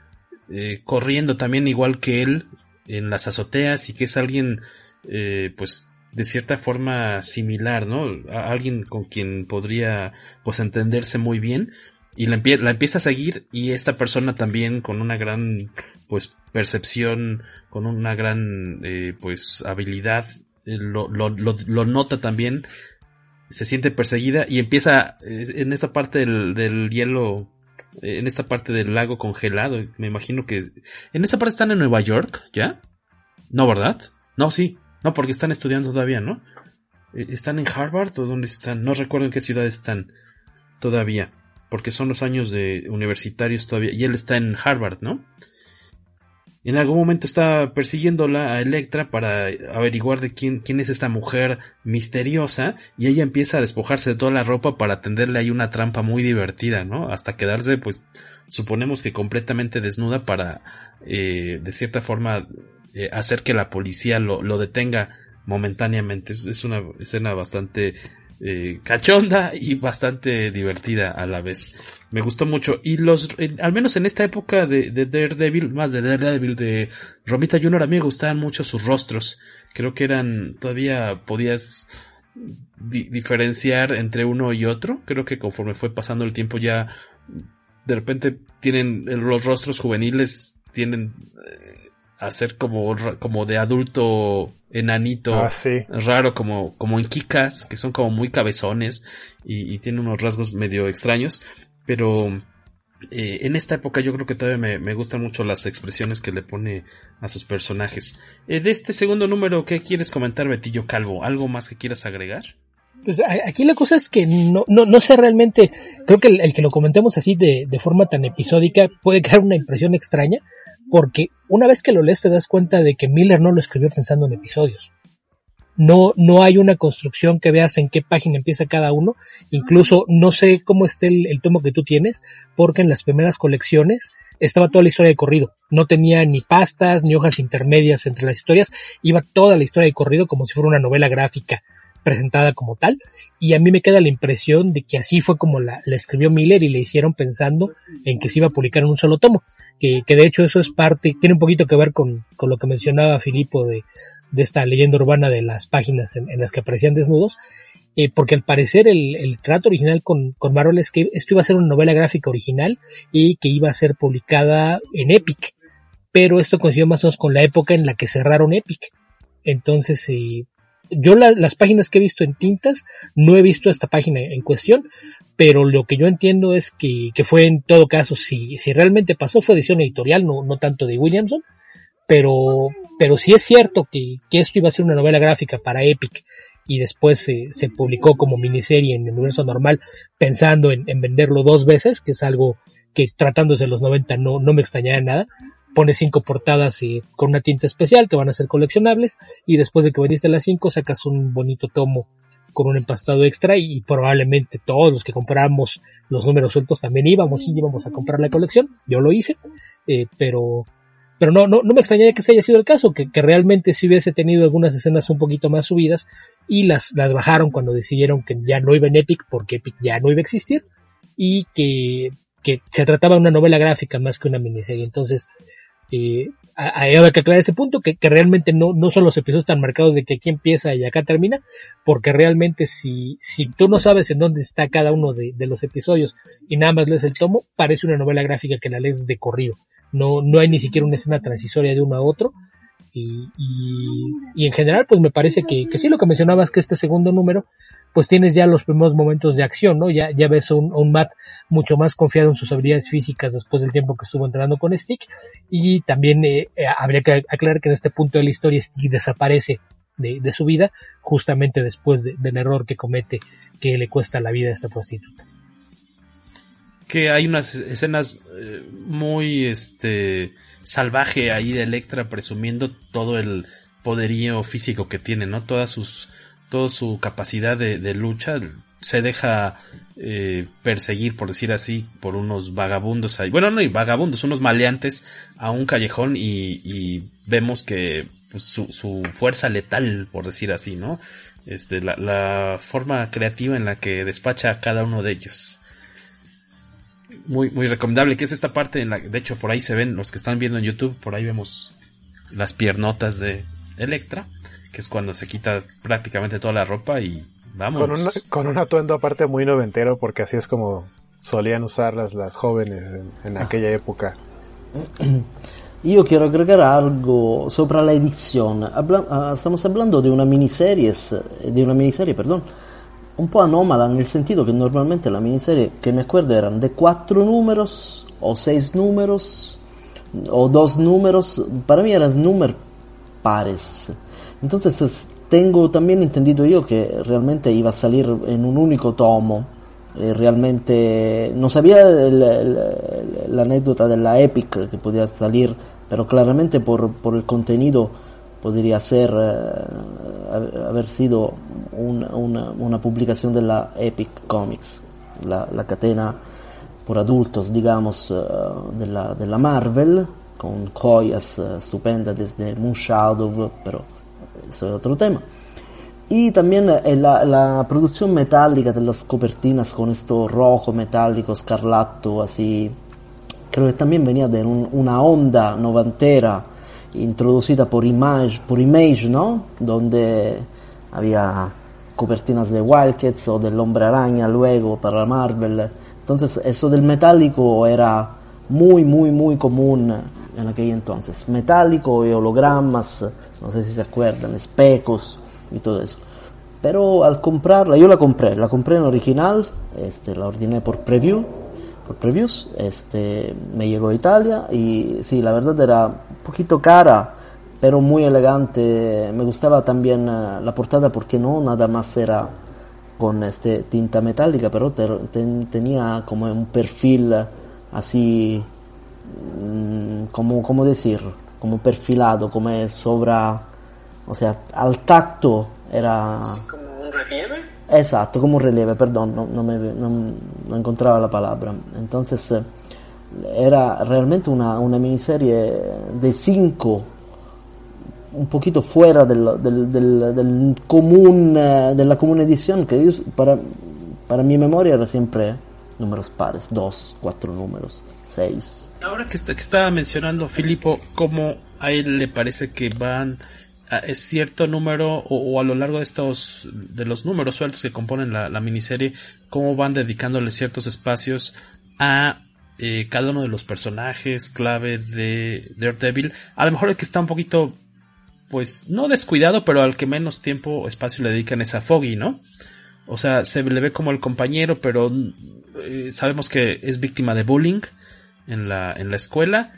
eh, corriendo también igual que él en las azoteas y que es alguien, eh, pues, de cierta forma similar, ¿no? A alguien con quien podría, pues, entenderse muy bien. Y la, la empieza a seguir y esta persona también con una gran, pues, percepción, con una gran, eh, pues, habilidad, eh, lo, lo, lo, nota también, se siente perseguida y empieza en esta parte del, del hielo eh, en esta parte del lago congelado. Me imagino que en esa parte están en Nueva York, ¿ya? No, ¿verdad? No, sí. No, porque están estudiando todavía, ¿no? Eh, ¿Están en Harvard o dónde están? No recuerdo en qué ciudad están todavía. Porque son los años de universitarios todavía. Y él está en Harvard, ¿no? En algún momento está persiguiéndola a Electra para averiguar de quién, quién es esta mujer misteriosa y ella empieza a despojarse de toda la ropa para tenderle ahí una trampa muy divertida, ¿no? Hasta quedarse, pues, suponemos que completamente desnuda para, eh, de cierta forma, eh, hacer que la policía lo, lo detenga momentáneamente. Es, es, una escena bastante eh, cachonda y bastante divertida a la vez. Me gustó mucho. Y los, al menos en esta época de, de, Daredevil, más de Daredevil, de Romita Junior, a mí me gustaban mucho sus rostros. Creo que eran, todavía podías diferenciar entre uno y otro. Creo que conforme fue pasando el tiempo ya, de repente tienen los rostros juveniles, tienen eh, a ser como, como de adulto enanito
ah,
raro como, como en Kikas, que son como muy cabezones y, y tienen unos rasgos medio extraños. Pero eh, en esta época yo creo que todavía me, me, gustan mucho las expresiones que le pone a sus personajes. Eh, de este segundo número, ¿qué quieres comentar, Betillo Calvo? ¿Algo más que quieras agregar?
Pues aquí la cosa es que no, no, no sé realmente, creo que el, que lo comentemos así de, de, forma tan episódica puede crear una impresión extraña, porque una vez que lo lees te das cuenta de que Miller no lo escribió pensando en episodios. No, no hay una construcción que veas en qué página empieza cada uno. Incluso no sé cómo esté el, el, tomo que tú tienes, porque en las primeras colecciones estaba toda la historia de corrido. No tenía ni pastas ni hojas intermedias entre las historias. Iba toda la historia de corrido como si fuera una novela gráfica presentada como tal. Y a mí me queda la impresión de que así fue como la, la escribió Miller y le hicieron pensando en que se iba a publicar en un solo tomo. Que, que de hecho eso es parte, tiene un poquito que ver con, con lo que mencionaba Filipo de, de esta leyenda urbana de las páginas en, las que aparecían desnudos, eh, porque al parecer el, el trato original con, con, Marvel es que esto iba a ser una novela gráfica original y que iba a ser publicada en Epic, pero esto coincidió más o menos con la época en la que cerraron Epic. Entonces, eh, yo la, las páginas que he visto en tintas, no he visto esta página en cuestión, pero lo que yo entiendo es que, que fue en todo caso, si, si realmente pasó, fue edición editorial, no, no tanto de Williamson, pero, pero es cierto que, que, esto iba a ser una novela gráfica para Epic y después se, se publicó como miniserie en el universo normal pensando en, en, venderlo dos veces, que es algo que tratándose de los 90 no, no me extrañaría nada. Pone cinco portadas eh, con una tinta especial que van a ser coleccionables y después de que vendiste las cinco sacas un bonito tomo con un empastado extra y, y probablemente todos los que compramos los números sueltos también íbamos y íbamos a comprar la colección. Yo lo hice, eh, pero pero no, no, no me extrañaría que ese haya sido el caso, que, que realmente si hubiese tenido algunas escenas un poquito más subidas y las, las bajaron cuando decidieron que ya no iba en Epic porque Epic ya no iba a existir y que, que se trataba de una novela gráfica más que una miniserie. Entonces, eh, hay que aclarar ese punto, que, que realmente no, no son los episodios tan marcados de que aquí empieza y acá termina, porque realmente si, si tú no sabes en dónde está cada uno de, de los episodios y nada más lees el tomo, parece una novela gráfica que la lees de corrido no, no hay ni siquiera una escena transisoria de uno a otro. Y, y, y en general, pues me parece que, que, sí, lo que mencionabas, que este segundo número, pues tienes ya los primeros momentos de acción, ¿no? Ya, ya ves a un, Matt mucho más confiado en sus habilidades físicas después del tiempo que estuvo entrenando con Stick. Y también eh, eh, habría que aclarar que en este punto de la historia Stick desaparece de, de su vida, justamente después de, del error que comete que le cuesta la vida a esta prostituta
que hay unas escenas eh, muy este salvaje ahí de Electra presumiendo todo el poderío físico que tiene, ¿no? Todas sus toda su capacidad de, de lucha se deja eh, perseguir, por decir así, por unos vagabundos. Bueno, no, y vagabundos, unos maleantes a un callejón y, y vemos que pues, su, su, fuerza letal, por decir así, ¿no? Este, la, la forma creativa en la que despacha a cada uno de ellos muy, muy recomendable, que es esta parte en la de hecho por ahí se ven los que están viendo en YouTube, por ahí vemos las piernotas de Electra, que es cuando se quita prácticamente toda la ropa y vamos.
Con un, con un atuendo aparte muy noventero, porque así es como solían usarlas las jóvenes en, en aquella época.
Io quiero agregare algo sopra la edición. Habla, uh, estamos hablando de una miniserie, de una miniserie, perdón, un po' anómala nel sentido que normalmente la miniserie que me acuerdo eran de cuatro números o seis números o dos números, para mí eran números pares. Entonces tengo también entendido yo que realmente iba a salir en un único tomo. Eh, realmente no sabía el, el, la anécdota de la Epic que podía salir, pero claramente por, por el contenido podría ser eh, haber sido una, una, una, publicación de la Epic Comics, la, la cadena por adultos, digamos, uh, de, la, de la Marvel, con joyas uh, estupendas desde Moon Shadow, pero es otro tema. Y también eh, la, la, producción metálica de las copertinas con esto rojo metálico, escarlato, así, creo que también venía de un, una onda novantera introducida por Image, por Image, ¿no? Donde había copertinas de Wildcats o del Hombre Araña luego para Marvel. Entonces eso del metálico era muy, muy, muy común en aquel entonces. Metálico y hologramas, no sé si se acuerdan, espejos y todo eso. Pero al comprarla, yo la compré, la compré en original, este, la ordené por preview, por previews, este, me llegó a Italia y sí, la verdad era un poquito cara, pero muy elegante. Me gustaba también uh, la portada porque no nada más era con este tinta metálica, pero te, te, tenía como un perfil así, como, como decir, como perfilado, como sobra, o sea, al tacto era...
Sí, como un relieve.
Exacto, como un relieve, perdón, no, no, me, no, no encontraba la palabra. Entonces era realmente una, una miniserie de cinco un poquito fuera del, del, del, del común, de la común edición, que yo, para, para mi memoria era siempre números pares, dos, cuatro números,
Ahora que, está, que estaba mencionando Filipo, ¿cómo a él le parece que van a cierto número o, a lo largo de estos de los números sueltos que componen la, miniserie, cómo van dedicándole ciertos espacios a eh, cada uno de los personajes clave de Daredevil. A lo mejor el que está un poquito pues no descuidado, pero al que menos tiempo o espacio le dedican es a Foggy, ¿no? O sea, se le ve como el compañero, pero eh, sabemos que es víctima de bullying en la, en la escuela.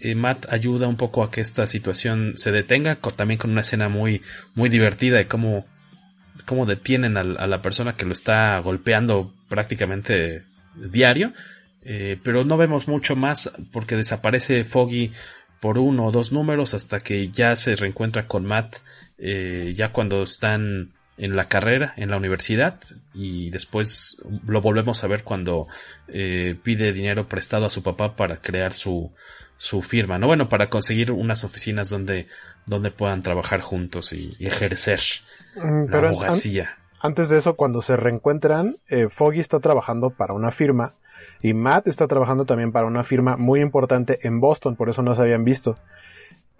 Eh, Matt ayuda un poco a que esta situación se detenga, también con una escena muy, muy divertida de cómo, cómo detienen a, a la persona que lo está golpeando prácticamente diario. Eh, pero no vemos mucho más porque desaparece Foggy por uno o dos números hasta que ya se reencuentra con Matt eh, ya cuando están en la carrera, en la universidad, y después lo volvemos a ver cuando eh, pide dinero prestado a su papá para crear su, su firma, ¿no? Bueno, para conseguir unas oficinas donde, donde puedan trabajar juntos y, y ejercer
Mm,
la abogacía.
an- antes de eso, cuando se reencuentran, eh, Foggy está trabajando para una firma y Matt está trabajando también para una firma muy importante en Boston, por eso no se habían visto.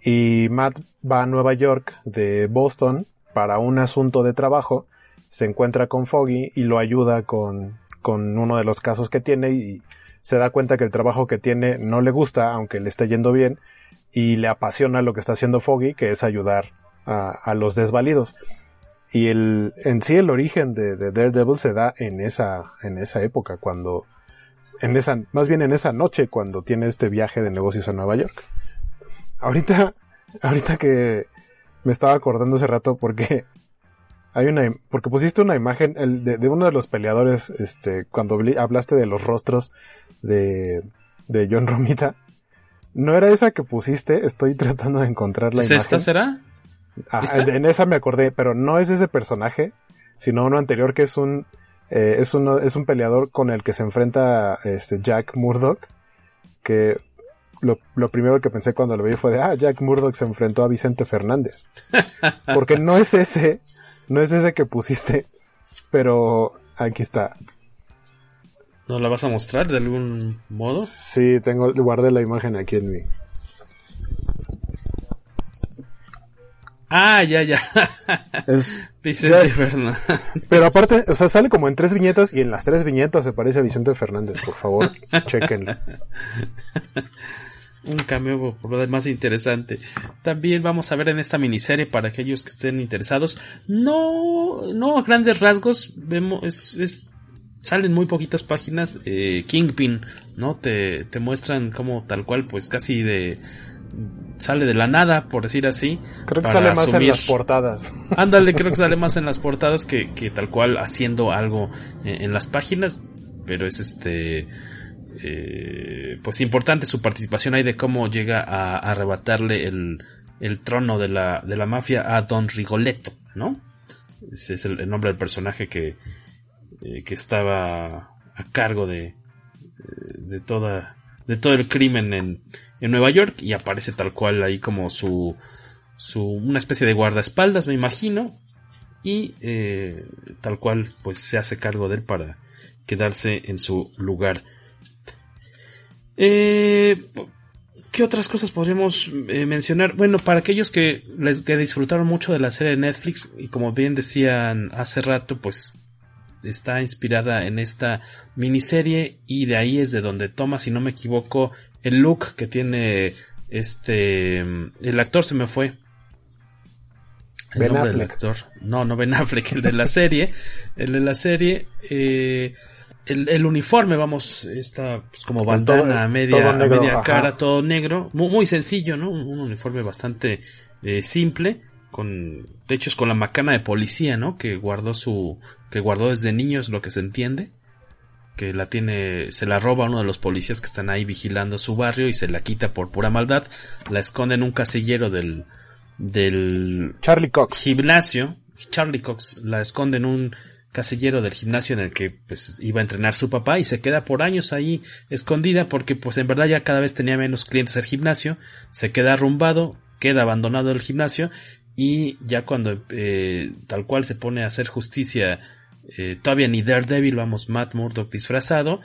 Y Matt va a Nueva York de Boston para un asunto de trabajo, se encuentra con Foggy y lo ayuda con, con uno de los casos que tiene y se da cuenta que el trabajo que tiene no le gusta, aunque le esté yendo bien, y le apasiona lo que está haciendo Foggy, que es ayudar a, a los desvalidos. Y el, en sí el origen de, de Daredevil se da en esa, en esa época, cuando, en esa, más bien en esa noche cuando tiene este viaje de negocios a Nueva York. Ahorita, ahorita que me estaba acordando hace rato porque hay una, porque pusiste una imagen el de, de uno de los peleadores, este, cuando hablaste de los rostros de, de John Romita. No era esa que pusiste, estoy tratando de encontrar la
¿Es
imagen.
esta será?
Ah, en esa me acordé, pero no es ese personaje, sino uno anterior que es un eh, es uno es un peleador con el que se enfrenta este Jack Murdoch, que lo, lo primero que pensé cuando lo vi fue de ah Jack Murdoch se enfrentó a Vicente Fernández, porque no es ese, no es ese que pusiste, pero aquí está.
¿Nos la vas a mostrar de algún modo?
Sí, tengo guardé la imagen aquí en mi.
Ah, ya, ya.
Es-
Vicente
ya-
Fernández.
Pero aparte, o sea, sale como en tres viñetas y en las tres viñetas se parece a Vicente Fernández, por favor, chequenlo.
Un cameo por lo demás interesante. También vamos a ver en esta miniserie para aquellos que estén interesados. No, no a grandes rasgos, vemos, es, es salen muy poquitas páginas. Eh, Kingpin, ¿no? Te, te muestran como tal cual, pues casi de sale de la nada, por decir así.
Creo que sale más en las portadas.
Ándale, creo que sale más en las portadas que, que tal cual haciendo algo en, en las páginas. Pero es este eh, pues importante su participación ahí de cómo llega a, arrebatarle el, el, trono de la, de la mafia a Don Rigoletto, ¿no? Ese es el, nombre del personaje que, eh, que estaba a cargo de, de toda de todo el crimen en, en Nueva York y aparece tal cual ahí como su, su una especie de guardaespaldas me imagino y eh, tal cual pues se hace cargo de él para quedarse en su lugar eh, ¿Qué otras cosas podríamos eh, mencionar? Bueno, para aquellos que les que disfrutaron mucho de la serie de Netflix y como bien decían hace rato, pues está inspirada en esta miniserie y de ahí es de donde toma, si no me equivoco, el look que tiene este el actor se me fue.
El ben nombre del
actor. No, no Ben Affleck, el de la serie, el de la serie eh, el, uniforme, vamos, está pues, como bandana, media, media cara, todo negro, muy, muy, sencillo, ¿no? Un, uniforme bastante eh, simple, con, de hecho es con la macana de policía, ¿no? Que guardó su, que guardó desde niños lo que se entiende, que la tiene, se la roba uno de los policías que están ahí vigilando su barrio y se la quita por pura maldad, la esconde en un casillero del, del
Charlie Cox.
gimnasio, Charlie Cox la esconde en un casillero del gimnasio en el que pues iba a entrenar su papá y se queda por años ahí escondida porque pues en verdad ya cada vez tenía menos clientes el gimnasio, se queda arrumbado, queda abandonado el gimnasio y ya cuando eh, tal cual se pone a hacer justicia eh, todavía ni Daredevil, vamos, Matt Murdock disfrazado,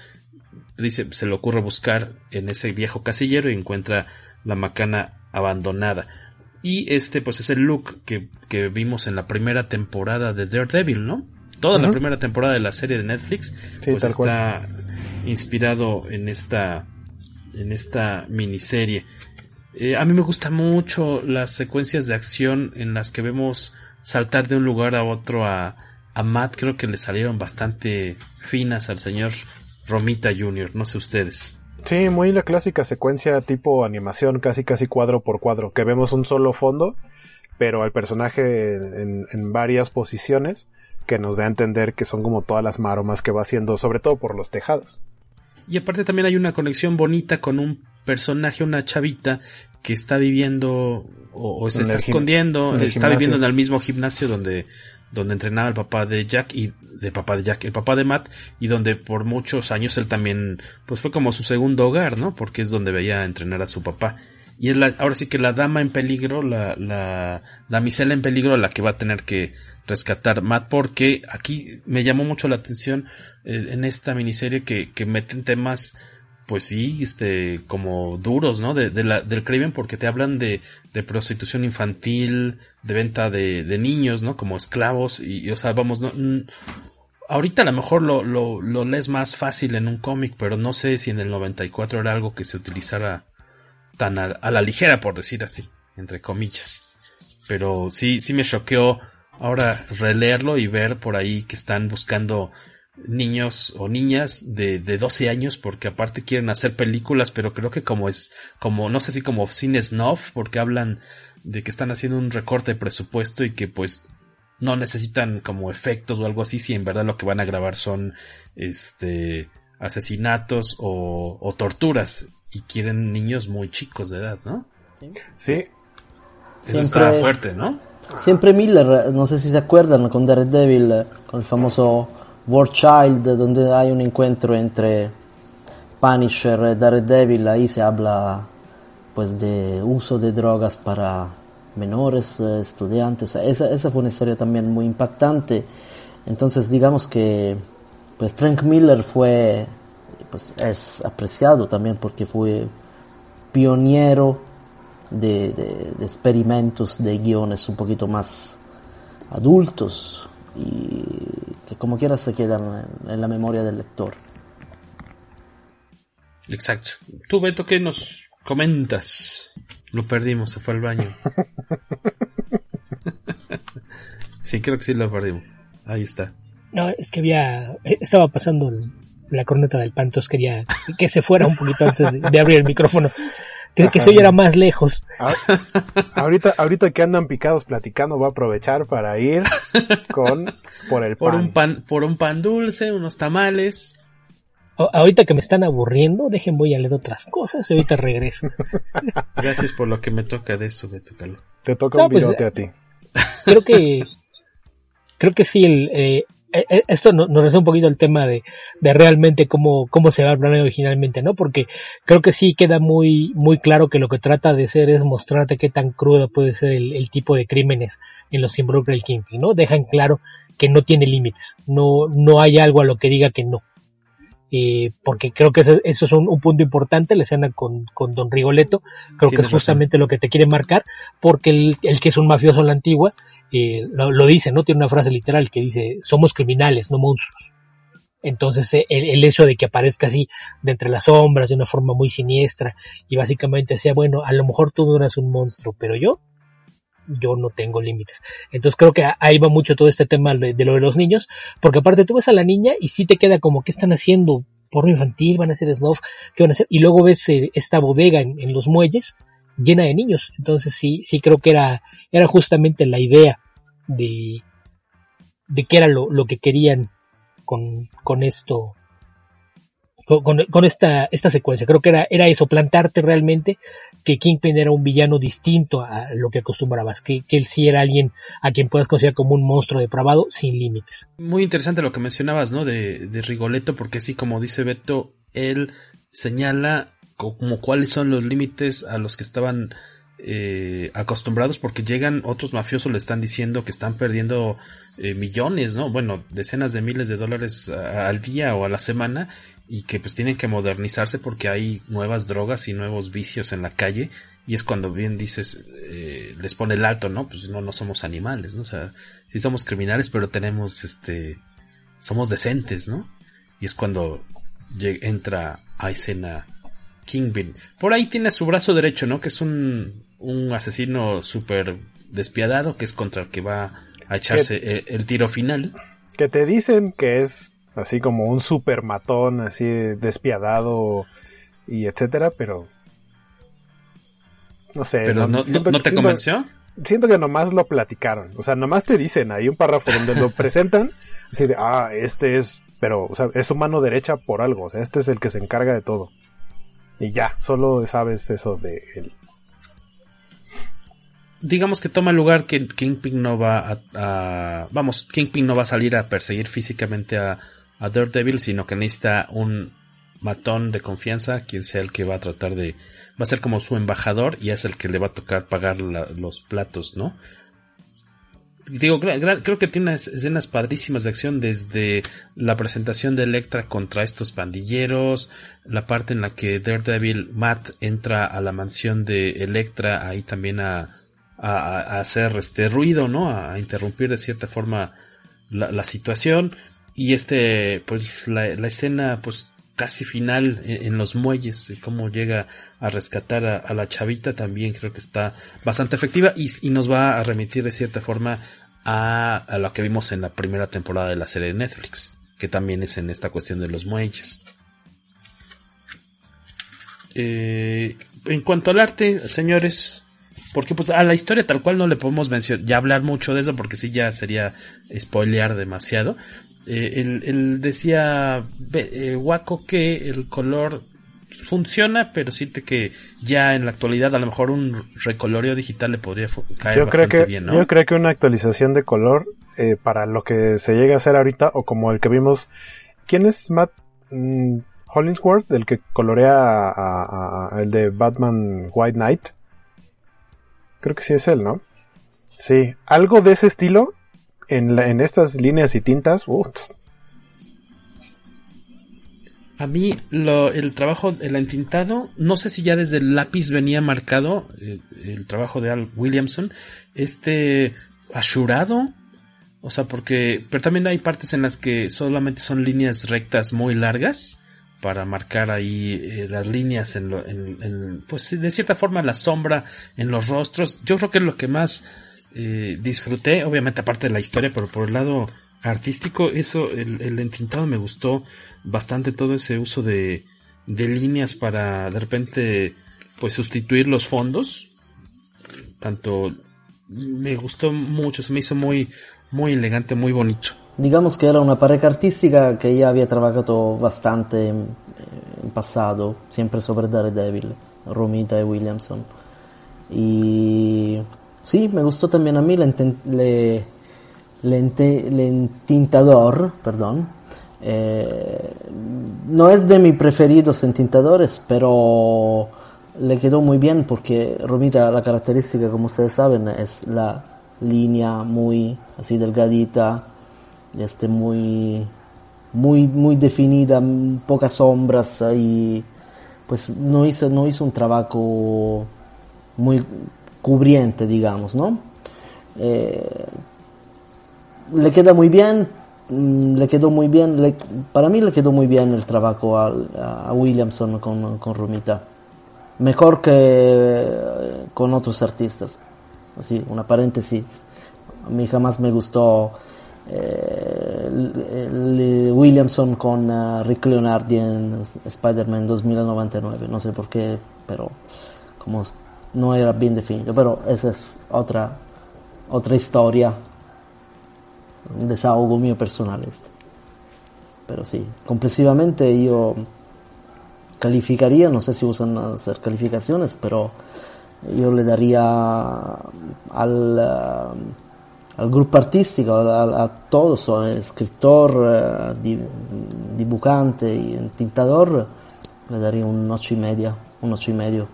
dice, se le ocurre buscar en ese viejo casillero y encuentra la macana abandonada. Y este pues es el look que, que vimos en la primera temporada de Daredevil, ¿no? Toda la primera temporada de la serie de Netflix pues está inspirado en esta en esta miniserie. Eh, a mí me gustan mucho las secuencias de acción en las que vemos saltar de un lugar a otro a, a Matt. Creo que le salieron bastante finas al señor Romita Jr. no sé ustedes.
Sí, muy la clásica secuencia tipo animación, casi casi cuadro por cuadro, que vemos un solo fondo, pero al personaje en, en varias posiciones que nos da a entender que son como todas las maromas que va haciendo, sobre todo por los tejados.
Y aparte también hay una conexión bonita con un personaje, una chavita que está viviendo o, se está escondiendo, está viviendo en el mismo gimnasio donde donde entrenaba el papá de Jack y de papá de Jack, el papá de Matt y donde por muchos años él también pues fue como su segundo hogar, ¿no? Porque es donde veía entrenar a su papá. Y es la, ahora sí que la dama en peligro, la, la damisela en peligro la que va a tener que rescatar Matt porque aquí me llamó mucho la atención eh, en esta miniserie que, que meten temas pues sí, este, como duros, ¿no? De, la, del crimen porque te hablan de, de prostitución infantil, de venta de, de, niños, ¿no? Como esclavos y, o sea, vamos, no, ahorita a lo mejor lo, lo, lo lees más fácil en un cómic, pero no sé si en el 94 era algo que se utilizara tan a, a la ligera, por decir así, entre comillas. Pero sí, sí me choqueó ahora releerlo y ver por ahí que están buscando niños o niñas de, de 12 años porque aparte quieren hacer películas pero creo que como es como no sé si como cine snuff porque hablan de que están haciendo un recorte de presupuesto y que pues no necesitan como efectos o algo así si en verdad lo que van a grabar son este asesinatos o, o torturas y quieren niños muy chicos de edad, ¿no?
Sí.
Eso está fuerte, ¿no?
Siempre Miller, no sé si se acuerdan, con Daredevil, con el famoso War Child, donde hay un encuentro entre Punisher y Daredevil, ahí se habla pues de uso de drogas para menores, eh, estudiantes, esa, esa fue una historia también muy impactante. Entonces digamos que pues Frank Miller fue, pues es apreciado también porque fue pionero de, de, de, experimentos de guiones un poquito más adultos y que como quiera se quedan en, en la memoria del lector.
Exacto. Tú, Beto, ¿qué nos Comentas. Lo perdimos, se fue al baño. sí, creo que sí lo perdimos. Ahí está.
No, es que había. Estaba pasando la corneta del pan, entonces quería que se fuera un poquito antes de, abrir el micrófono. Que, que se oyera más lejos.
Ah, ahorita, ahorita que andan picados platicando, voy a aprovechar para ir con por el
Por un pan, por un pan dulce, unos tamales.
ahorita que me están aburriendo, dejen voy a leer otras cosas y ahorita regreso.
Gracias por lo que me toca de eso, Beto Carlos.
Te toca un pues, a ti.
Creo que creo que sí el eh, esto nos resuelve un poquito el tema de, de realmente cómo, cómo se va a planear originalmente, ¿no? Porque creo que sí queda muy, muy claro que lo que trata de hacer es mostrarte qué tan crudo puede ser el, tipo de crímenes en los que involucra el Kingpin, ¿no? Dejan claro que no tiene límites, no, no hay algo a lo que diga que no. Eh, porque creo que eso, es un, punto importante, la escena con, con Don Rigoletto, creo que es justamente lo que te quiere marcar, porque el, el que es un mafioso en la antigua, eh, lo, dice, ¿no? Tiene una frase literal que dice, somos criminales, no monstruos. Entonces eh, el, hecho de que aparezca así de entre las sombras de una forma muy siniestra y básicamente sea, bueno, a lo mejor tú no eres un monstruo, pero yo, yo no tengo límites. Entonces creo que ahí va mucho todo este tema de, lo de los niños, porque aparte tú ves a la niña y sí te queda como, ¿qué están haciendo? Porno infantil, van a hacer snuff, ¿qué van a hacer? Y luego ves eh, esta bodega en los muelles llena de niños. Entonces sí, sí creo que era, era justamente la idea de, de qué era lo, lo que querían con, con esto, con, con, esta, esta secuencia. Creo que era, era eso, plantarte realmente que Kingpin era un villano distinto a lo que acostumbrabas, que, que él sí era alguien a quien puedas considerar como un monstruo depravado sin límites.
Muy interesante lo que mencionabas, ¿no? De, de Rigoletto, porque sí, como dice Beto, él señala como cuáles son los límites a los que estaban eh, acostumbrados porque llegan otros mafiosos le están diciendo que están perdiendo eh, millones, ¿no? Bueno, decenas de miles de dólares al día o a la semana y que pues tienen que modernizarse porque hay nuevas drogas y nuevos vicios en la calle y es cuando bien dices eh, les pone el alto, ¿no? Pues no, no somos animales, ¿no? O sea, sí somos criminales pero tenemos este somos decentes, ¿no? Y es cuando entra a escena Kingpin. Por ahí tiene su brazo derecho, ¿no? Que es un, un asesino súper despiadado, que es contra el que va a echarse el, tiro final.
Que te dicen que es así como un super matón, así despiadado y etcétera, pero no sé.
¿Pero no, te convenció?
Siento que nomás lo platicaron. O sea, nomás te dicen ahí un párrafo donde lo presentan. Así de, ah, este es, pero, o sea, es su mano derecha por algo. O sea, este es el que se encarga de todo. Y ya, solo sabes eso de él.
Digamos que toma lugar que Kingpin no va a, Vamos, Kingpin no va a salir a perseguir físicamente a, a Daredevil, sino que necesita un matón de confianza, quien sea el que va a tratar de... Va a ser como su embajador y es el que le va a tocar pagar los platos, ¿no? digo, creo que tiene escenas padrísimas de acción desde la presentación de Electra contra estos pandilleros, la parte en la que Daredevil Matt entra a la mansión de Electra ahí también a, a, hacer este ruido, ¿no? A, interrumpir de cierta forma la, situación y este, pues la, escena, pues casi final en, los muelles, cómo llega a rescatar a, la chavita, también creo que está bastante efectiva y, nos va a remitir de cierta forma a, lo que vimos en la primera temporada de la serie de Netflix, que también es en esta cuestión de los muelles. Eh, en cuanto al arte, señores, porque pues a la historia tal cual no le podemos mencionar, ya hablar mucho de eso porque sí ya sería spoilear demasiado, eh, él, decía eh, Waco que el color funciona, pero siente que ya en la actualidad a lo mejor un recoloreo digital le podría caer yo creo
que,
bien, ¿no?
Yo creo que una actualización de color eh, para lo que se llega a hacer ahorita, o como el que vimos, ¿quién es Matt mm, Hollingsworth? El que colorea a, el de Batman White Knight. Creo que sí es él, ¿no? Sí, algo de ese estilo en, en estas líneas y tintas,
A mí el trabajo, el entintado, no sé si ya desde el lápiz venía marcado eh, el, trabajo de Al Williamson, este asurado, o sea, porque, pero también hay partes en las que solamente son líneas rectas muy largas, para marcar ahí eh, las líneas en, lo, en, pues de cierta forma la sombra en los rostros. Yo creo que es lo que más eh, disfruté, obviamente aparte de la historia, pero por el lado artístico, eso, el, el entintado me gustó bastante todo ese uso de, de líneas para de repente pues sustituir los fondos. Tanto me gustó mucho, se me hizo muy, muy elegante, muy bonito.
Digamos que era una pareja artística que ya había trabajado bastante en, en pasado, siempre sobre Daredevil, Romita y Williamson. Y sí, me gustó también a mí le entintador, perdón. Eh, no es de mis preferidos entintadores, pero le quedó muy bien porque Romita la característica, como ustedes saben, es la línea muy así delgadita, este muy muy muy definida, pocas sombras y pues no hizo no hizo un trabajo muy cubriente, digamos, ¿no? Eh, le queda muy bien, le quedó muy bien, para mí le quedó muy bien el trabajo a, Williamson con, con Romita mejor que con otros artistas. Así, una paréntesis. A mí jamás me gustó eh, Williamson con uh, Rick Leonardi en Spider-Man 2099. No sé por qué, pero como no era bien definido. Pero esa es otra, otra historia. Un desahogo mío personal este. Pero sí, complexivamente yo calificaría, no sé si usan hacer calificaciones, pero yo le daría al, uh, al grupo artístico, a, a todos, escritor, uh, dibujante y tintador, le daría un ocho y media, un ocho y medio.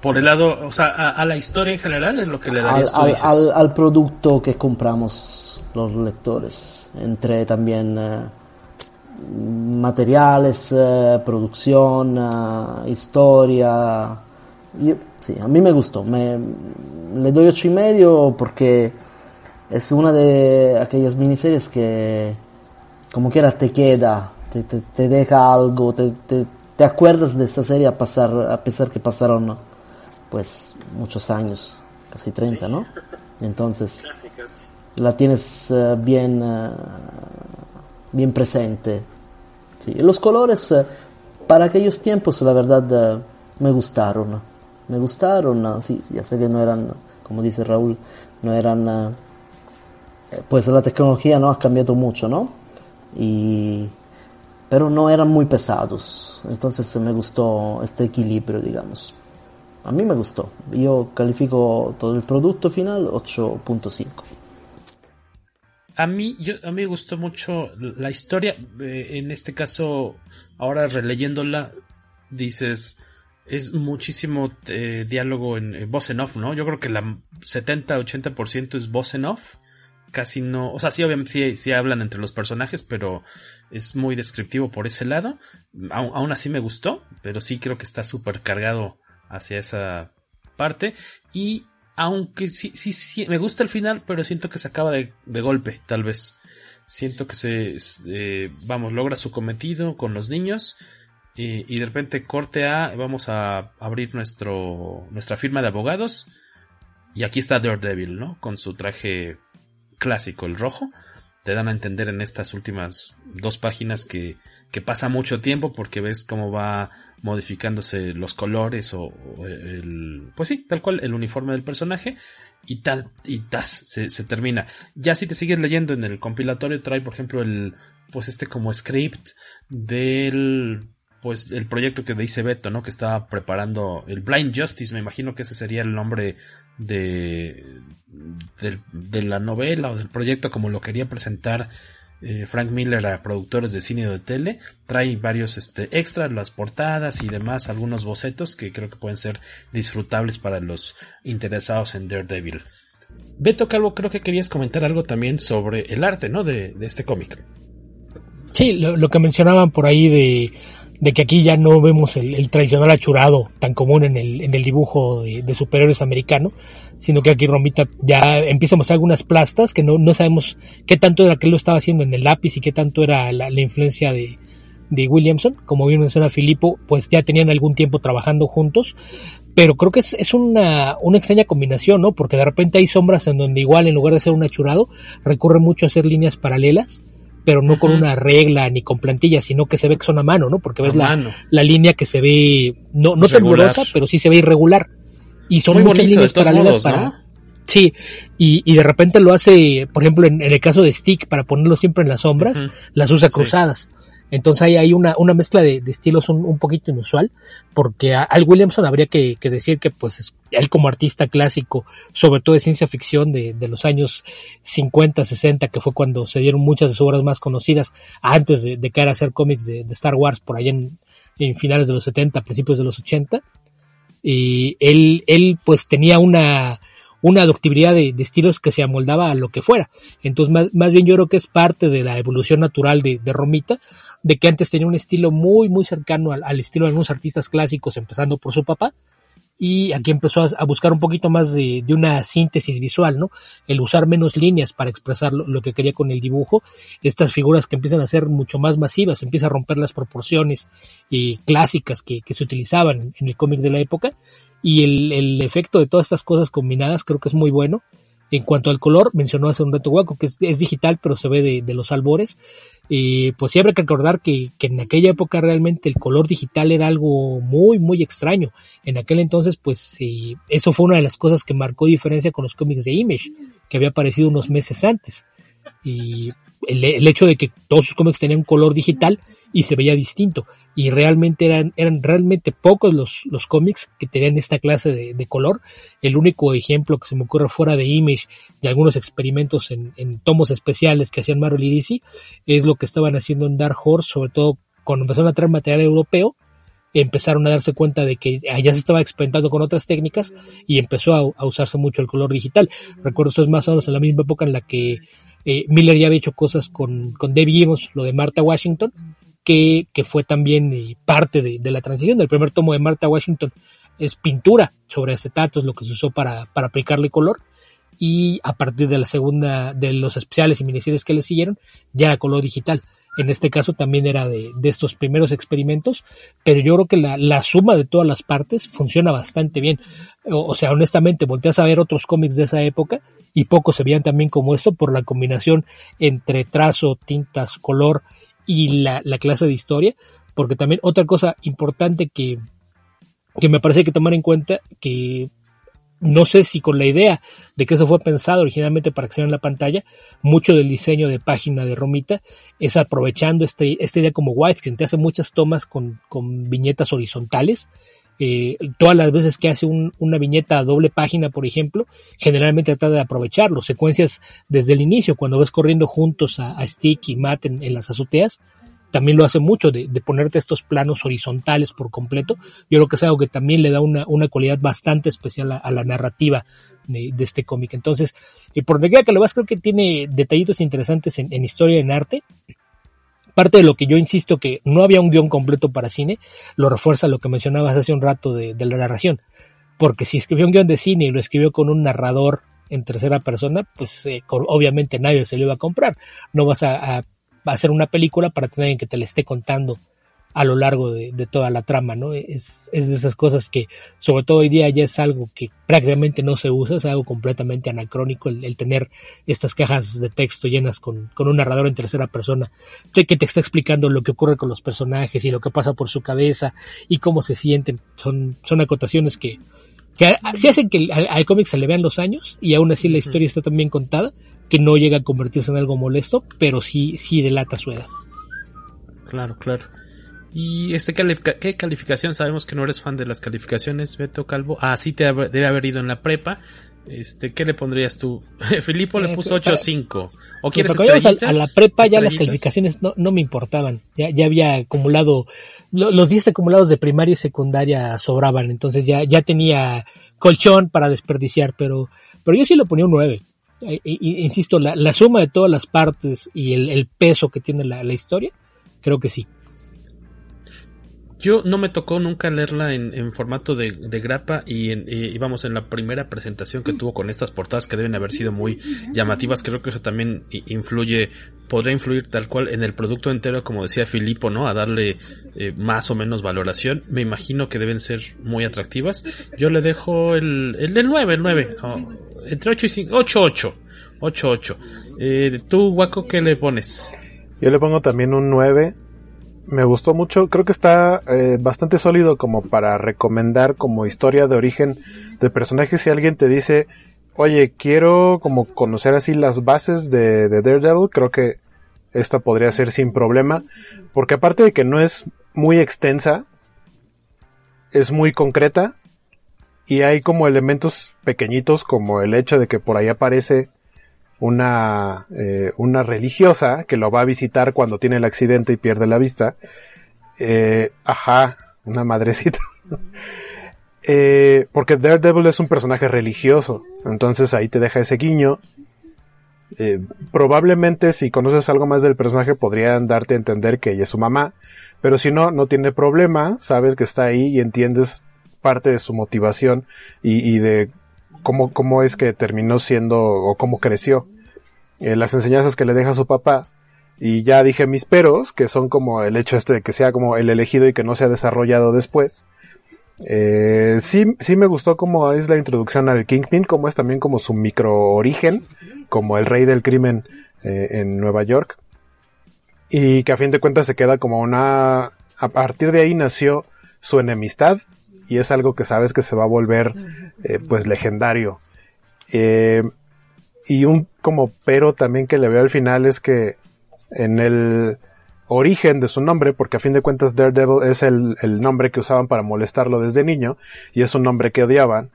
Por el lado, o sea, a, a la historia en general es lo que le darías
al, al, al, producto que compramos los lectores, entre también uh, materiales, eh, producción, eh, historia. Yo, sí, a mí me gustó. Me, le doy ocho y medio porque es una de aquellas miniseries que como quiera te queda, te, te, te deja algo, te, te, acuerdas de esta serie a, pasar, a pesar que pasaron pues muchos años, casi 30, sí. ¿no? Entonces casi, casi. la tienes uh, bien, uh, bien presente. Sí. Los colores uh, para aquellos tiempos la verdad me gustaron, me gustaron, sí, ya sé que no eran, como dice Raúl, no eran, pues la tecnología no ha cambiado mucho, ¿no? Y pero no eran muy pesados, entonces me gustó este equilibrio, digamos. A mí me gustó. Yo califico todo el producto final 8.5.
A mí, yo, a mí me gustó mucho la historia. Eh, en este caso, ahora releyéndola, dices, es muchísimo eh, diálogo en, en, voz en off, ¿no? Yo creo que la 70-80% es voz en off. Casi no, o sea, sí, obviamente sí, sí, hablan entre los personajes, pero es muy descriptivo por ese lado. Aún, así me gustó, pero sí creo que está súper cargado hacia esa parte. Y aunque sí, sí, sí, me gusta el final, pero siento que se acaba de, de golpe, tal vez. Siento que se, eh, vamos, logra su cometido con los niños. Y, y, de repente corte a, vamos a abrir nuestro, nuestra firma de abogados. Y aquí está Daredevil, ¿no? Con su traje clásico, el rojo. Te dan a entender en estas últimas dos páginas que, que pasa mucho tiempo porque ves cómo va modificándose los colores o, el pues sí tal cual el uniforme del personaje y tal y tas se, se, termina ya si te sigues leyendo en el compilatorio trae por ejemplo el pues este como script del pues el proyecto que dice Beto no que estaba preparando el Blind Justice me imagino que ese sería el nombre de de, de la novela o del proyecto como lo quería presentar eh, Frank Miller a productores de cine o de tele, trae varios este, extras, las portadas y demás, algunos bocetos que creo que pueden ser disfrutables para los interesados en Daredevil. Beto Calvo, creo que querías comentar algo también sobre el arte, ¿no? De, de este cómic.
Sí, lo, lo, que mencionaban por ahí de, de que aquí ya no vemos el, tradicional achurado tan común en el, en el dibujo de, superhéroes americano, sino que aquí Romita ya empieza a mostrar algunas plastas que no, no sabemos qué tanto era que él lo estaba haciendo en el lápiz y qué tanto era la, la influencia de, de Williamson. Como bien menciona Filippo, pues ya tenían algún tiempo trabajando juntos, pero creo que es, es una, una, extraña combinación, ¿no? Porque de repente hay sombras en donde igual en lugar de ser un achurado, recurre mucho a hacer líneas paralelas, pero no con una regla ni con plantillas, sino que se ve que son a mano, ¿no? Porque ves la, la, línea que se ve, no, no temblorosa, pero sí se ve irregular. Y son muchas líneas paralelas para... Sí, y, y, de repente lo hace, por ejemplo, en, el caso de Stick, para ponerlo siempre en las sombras, las usa cruzadas. Entonces ahí hay una, mezcla de, estilos un, poquito inusual, porque Al Williamson habría que, decir que pues él como artista clásico, sobre todo de ciencia ficción de, los años 50, 60, que fue cuando se dieron muchas de sus obras más conocidas, antes de, de caer a hacer cómics de, Star Wars por allá en, finales de los 70, principios de los 80, y él, él pues tenía una, una de, estilos que se amoldaba a lo que fuera. Entonces, más, más, bien yo creo que es parte de la evolución natural de Romita, de que antes tenía un estilo muy, muy cercano al, al, estilo de algunos artistas clásicos, empezando por su papá, y aquí empezó a, buscar un poquito más de, de, una síntesis visual, ¿no? El usar menos líneas para expresar lo, lo, que quería con el dibujo, estas figuras que empiezan a ser mucho más masivas, empieza a romper las proporciones eh, clásicas que, que, se utilizaban en el cómic de la época, y el, el efecto de todas estas cosas combinadas creo que es muy bueno. En cuanto al color, mencionó hace un rato Guaco que es, digital, pero se ve de, los albores. Y pues siempre hay que recordar que, en aquella época realmente el color digital era algo muy, muy extraño. En aquel entonces, pues eh, eso fue una de las cosas que marcó diferencia con los cómics de Image, que había aparecido unos meses antes. Y el hecho de que todos sus cómics tenían un color digital y se veía distinto y realmente eran, eran realmente pocos los, los cómics que tenían esta clase de, de, color. El único ejemplo que se me ocurre fuera de Image y algunos experimentos en, en tomos especiales que hacían Marvel y DC es lo que estaban haciendo en Dark Horse, sobre todo cuando empezaron a traer material europeo, empezaron a darse cuenta de que allá se estaba experimentando con otras técnicas y empezó a, a usarse mucho el color digital. Recuerdo esto es más o menos en la misma época en la que eh, Miller ya había hecho cosas con, con Debbie Evans, lo de Martha Washington, que, que fue también eh, parte de, de, la transición. del primer tomo de Martha Washington es pintura sobre acetatos, lo que se usó para, para aplicarle color. Y a partir de la segunda, de los especiales y miniseries que le siguieron, ya color digital. En este caso también era de, de estos primeros experimentos, pero yo creo que la, la, suma de todas las partes funciona bastante bien. O, o, sea, honestamente, volteas a ver otros cómics de esa época y pocos se veían también como esto por la combinación entre trazo, tintas, color, y la, la, clase de historia, porque también otra cosa importante que, que me parece que tomar en cuenta, que no sé si con la idea de que eso fue pensado originalmente para en la pantalla, mucho del diseño de página de Romita es aprovechando este, esta idea como White, te hace muchas tomas con, con viñetas horizontales, eh, todas las veces que hace un, una viñeta a doble página, por ejemplo, generalmente trata de aprovecharlo. Secuencias desde el inicio, cuando ves corriendo juntos a, a Stick y Matt en, las azoteas, también lo hace mucho de, de, ponerte estos planos horizontales por completo. Yo creo que es algo que también le da una, una cualidad bastante especial a, la narrativa de, este cómic. Entonces, eh, por donde quiera que lo vas, creo que tiene detallitos interesantes en, en historia y en arte parte de lo que yo insisto que no había un guion completo para cine, lo refuerza lo que mencionabas hace un rato de, de la narración. Porque si escribió un guion de cine y lo escribió con un narrador en tercera persona, pues eh, obviamente nadie se lo iba a comprar. No vas a, hacer una película para tener que te le esté contando a lo largo de, de, toda la trama, ¿no? Es, es de esas cosas que, sobre todo hoy día, ya es algo que prácticamente no se usa, es algo completamente anacrónico el, el tener estas cajas de texto llenas con, con, un narrador en tercera persona que, que te está explicando lo que ocurre con los personajes y lo que pasa por su cabeza y cómo se sienten. Son, son acotaciones que, que sí hacen que al, al cómic se le vean los años y aún así la historia está tan bien contada que no llega a convertirse en algo molesto, pero sí, sí delata su edad.
Claro, claro. ¿Y este qué calificación? Sabemos que no eres fan de las calificaciones, Beto Calvo. Ah, sí te debe haber ido en la prepa. Este, ¿qué le pondrías tú? Filipo le puso 8 o 5. ¿O quieres
estrellitas? A, a, la prepa ya las calificaciones no, no me importaban. Ya, ya había acumulado, lo, los 10 acumulados de primaria y secundaria sobraban. Entonces ya, ya tenía colchón para desperdiciar, pero, pero yo sí lo ponía un 9. E, e, insisto, la, la, suma de todas las partes y el, el peso que tiene la, la historia, creo que sí.
Yo no me tocó nunca leerla en, en formato de, grapa y, en, vamos en la primera presentación que tuvo con estas portadas que deben haber sido muy llamativas. Creo que eso también influye, podría influir tal cual en el producto entero, como decía Filipo, ¿no? A darle eh, más o menos valoración. Me imagino que deben ser muy atractivas. Yo le dejo el, el, el 9, el 9, oh, entre 8 y 5, 8, 8. 8, 8. Eh, ¿Tú, Waco, qué le pones?
Yo le pongo también un 9 me gustó mucho, creo que está eh, bastante sólido como para recomendar como historia de origen de personajes. Si alguien te dice, oye, quiero como conocer así las bases de, de Daredevil, creo que esta podría ser sin problema, porque aparte de que no es muy extensa, es muy concreta y hay como elementos pequeñitos como el hecho de que por ahí aparece una, eh, una religiosa que lo va a visitar cuando tiene el accidente y pierde la vista. Eh, ajá, una madrecita. eh, porque Daredevil es un personaje religioso, entonces ahí te deja ese guiño. Eh, probablemente si conoces algo más del personaje podrían darte a entender que ella es su mamá, pero si no, no tiene problema, sabes que está ahí y entiendes parte de su motivación y, y de cómo, cómo es que terminó siendo o cómo creció. Eh, las enseñanzas que le deja su papá. Y ya dije mis peros, que son como el hecho este de que sea como el elegido y que no se ha desarrollado después. Eh, sí, sí me gustó como es la introducción al Kingpin, como es también como su micro origen, como el rey del crimen eh, en Nueva York. Y que a fin de cuentas se queda como una... A partir de ahí nació su enemistad y es algo que sabes que se va a volver eh, pues legendario. Eh, y un como pero también que le veo al final es que en el origen de su nombre, porque a fin de cuentas Daredevil es el, el nombre que usaban para molestarlo desde niño y es un nombre que odiaban.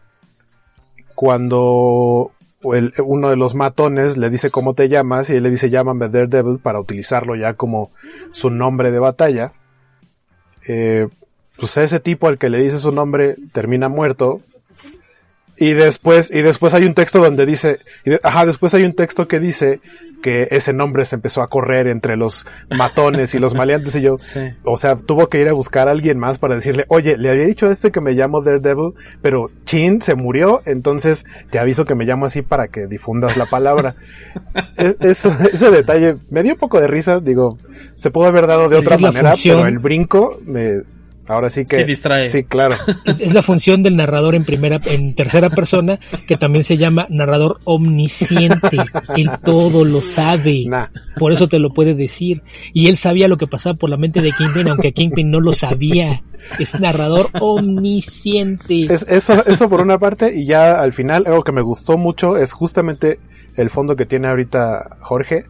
Cuando el, uno de los matones le dice cómo te llamas y él le dice llámame Daredevil para utilizarlo ya como su nombre de batalla. Eh, pues ese tipo al que le dice su nombre termina muerto. Y después, y después hay un texto donde dice, y de, ajá, después hay un texto que dice que ese nombre se empezó a correr entre los matones y los maleantes y yo, sí. o sea, tuvo que ir a buscar a alguien más para decirle, oye, le había dicho a este que me llamo Daredevil, pero Chin se murió, entonces te aviso que me llamo así para que difundas la palabra. es, eso, ese detalle me dio un poco de risa, digo, se pudo haber dado de otra manera, pero el brinco me, Ahora sí que.
Sí, distrae.
Sí, claro.
Es, es, la función del narrador en primera, en tercera persona, que también se llama narrador omnisciente. él todo lo sabe. Nah. Por eso te lo puede decir. Y él sabía lo que pasaba por la mente de Kingpin, aunque Kingpin no lo sabía. Es narrador omnisciente.
Es, eso, eso por una parte, y ya al final, algo que me gustó mucho es justamente el fondo que tiene ahorita Jorge.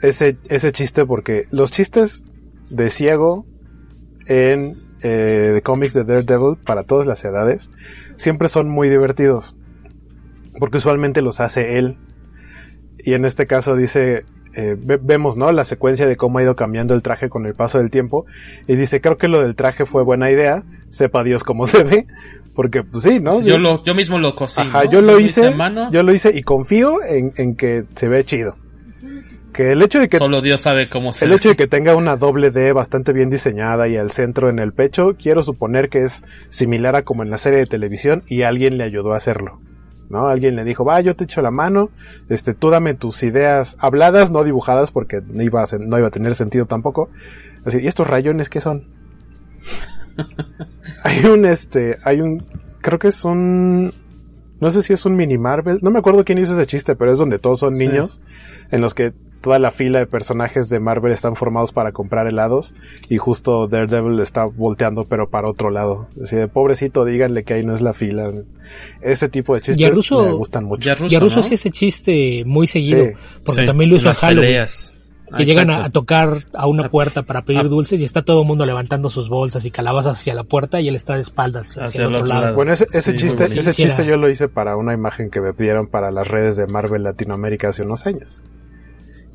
Ese, ese chiste, porque los chistes de ciego en eh, de cómics de Daredevil para todas las edades siempre son muy divertidos porque usualmente los hace él. Y en este caso dice eh, ve vemos no la secuencia de cómo ha ido cambiando el traje con el paso del tiempo y dice creo que lo del traje fue buena idea sepa Dios cómo se ve porque pues sí no
yo, yo lo yo mismo lo cosí
ajá
¿no?
yo lo hice yo lo hice y confío en, en que se ve chido el hecho de que
solo Dios sabe cómo se
el hecho de que tenga una doble D bastante bien diseñada y al centro en el pecho quiero suponer que es similar a como en la serie de televisión y alguien le ayudó a hacerlo no alguien le dijo va yo te echo la mano este tú dame tus ideas habladas no dibujadas porque no iba a ser, no iba a tener sentido tampoco así y estos rayones qué son hay un este hay un creo que es un no sé si es un mini Marvel, no me acuerdo quién hizo ese chiste, pero es donde todos son sí. niños, en los que toda la fila de personajes de Marvel están formados para comprar helados y justo Daredevil está volteando pero para otro lado. Así de pobrecito, díganle que ahí no es la fila. Ese tipo de chistes me gustan mucho.
Y a Russo ¿no? sí ese chiste muy seguido, sí. porque sí. también lo hizo a Halloween. Peleas. Que ah, llegan a, a, tocar a una puerta para pedir ah. dulces y está todo el mundo levantando sus bolsas y calabazas hacia la puerta y él está de espaldas hacia, hacia el otro lado. lado.
Bueno, ese, ese sí, chiste, ese chiste yo lo hice para una imagen que me pidieron para las redes de Marvel Latinoamérica hace unos años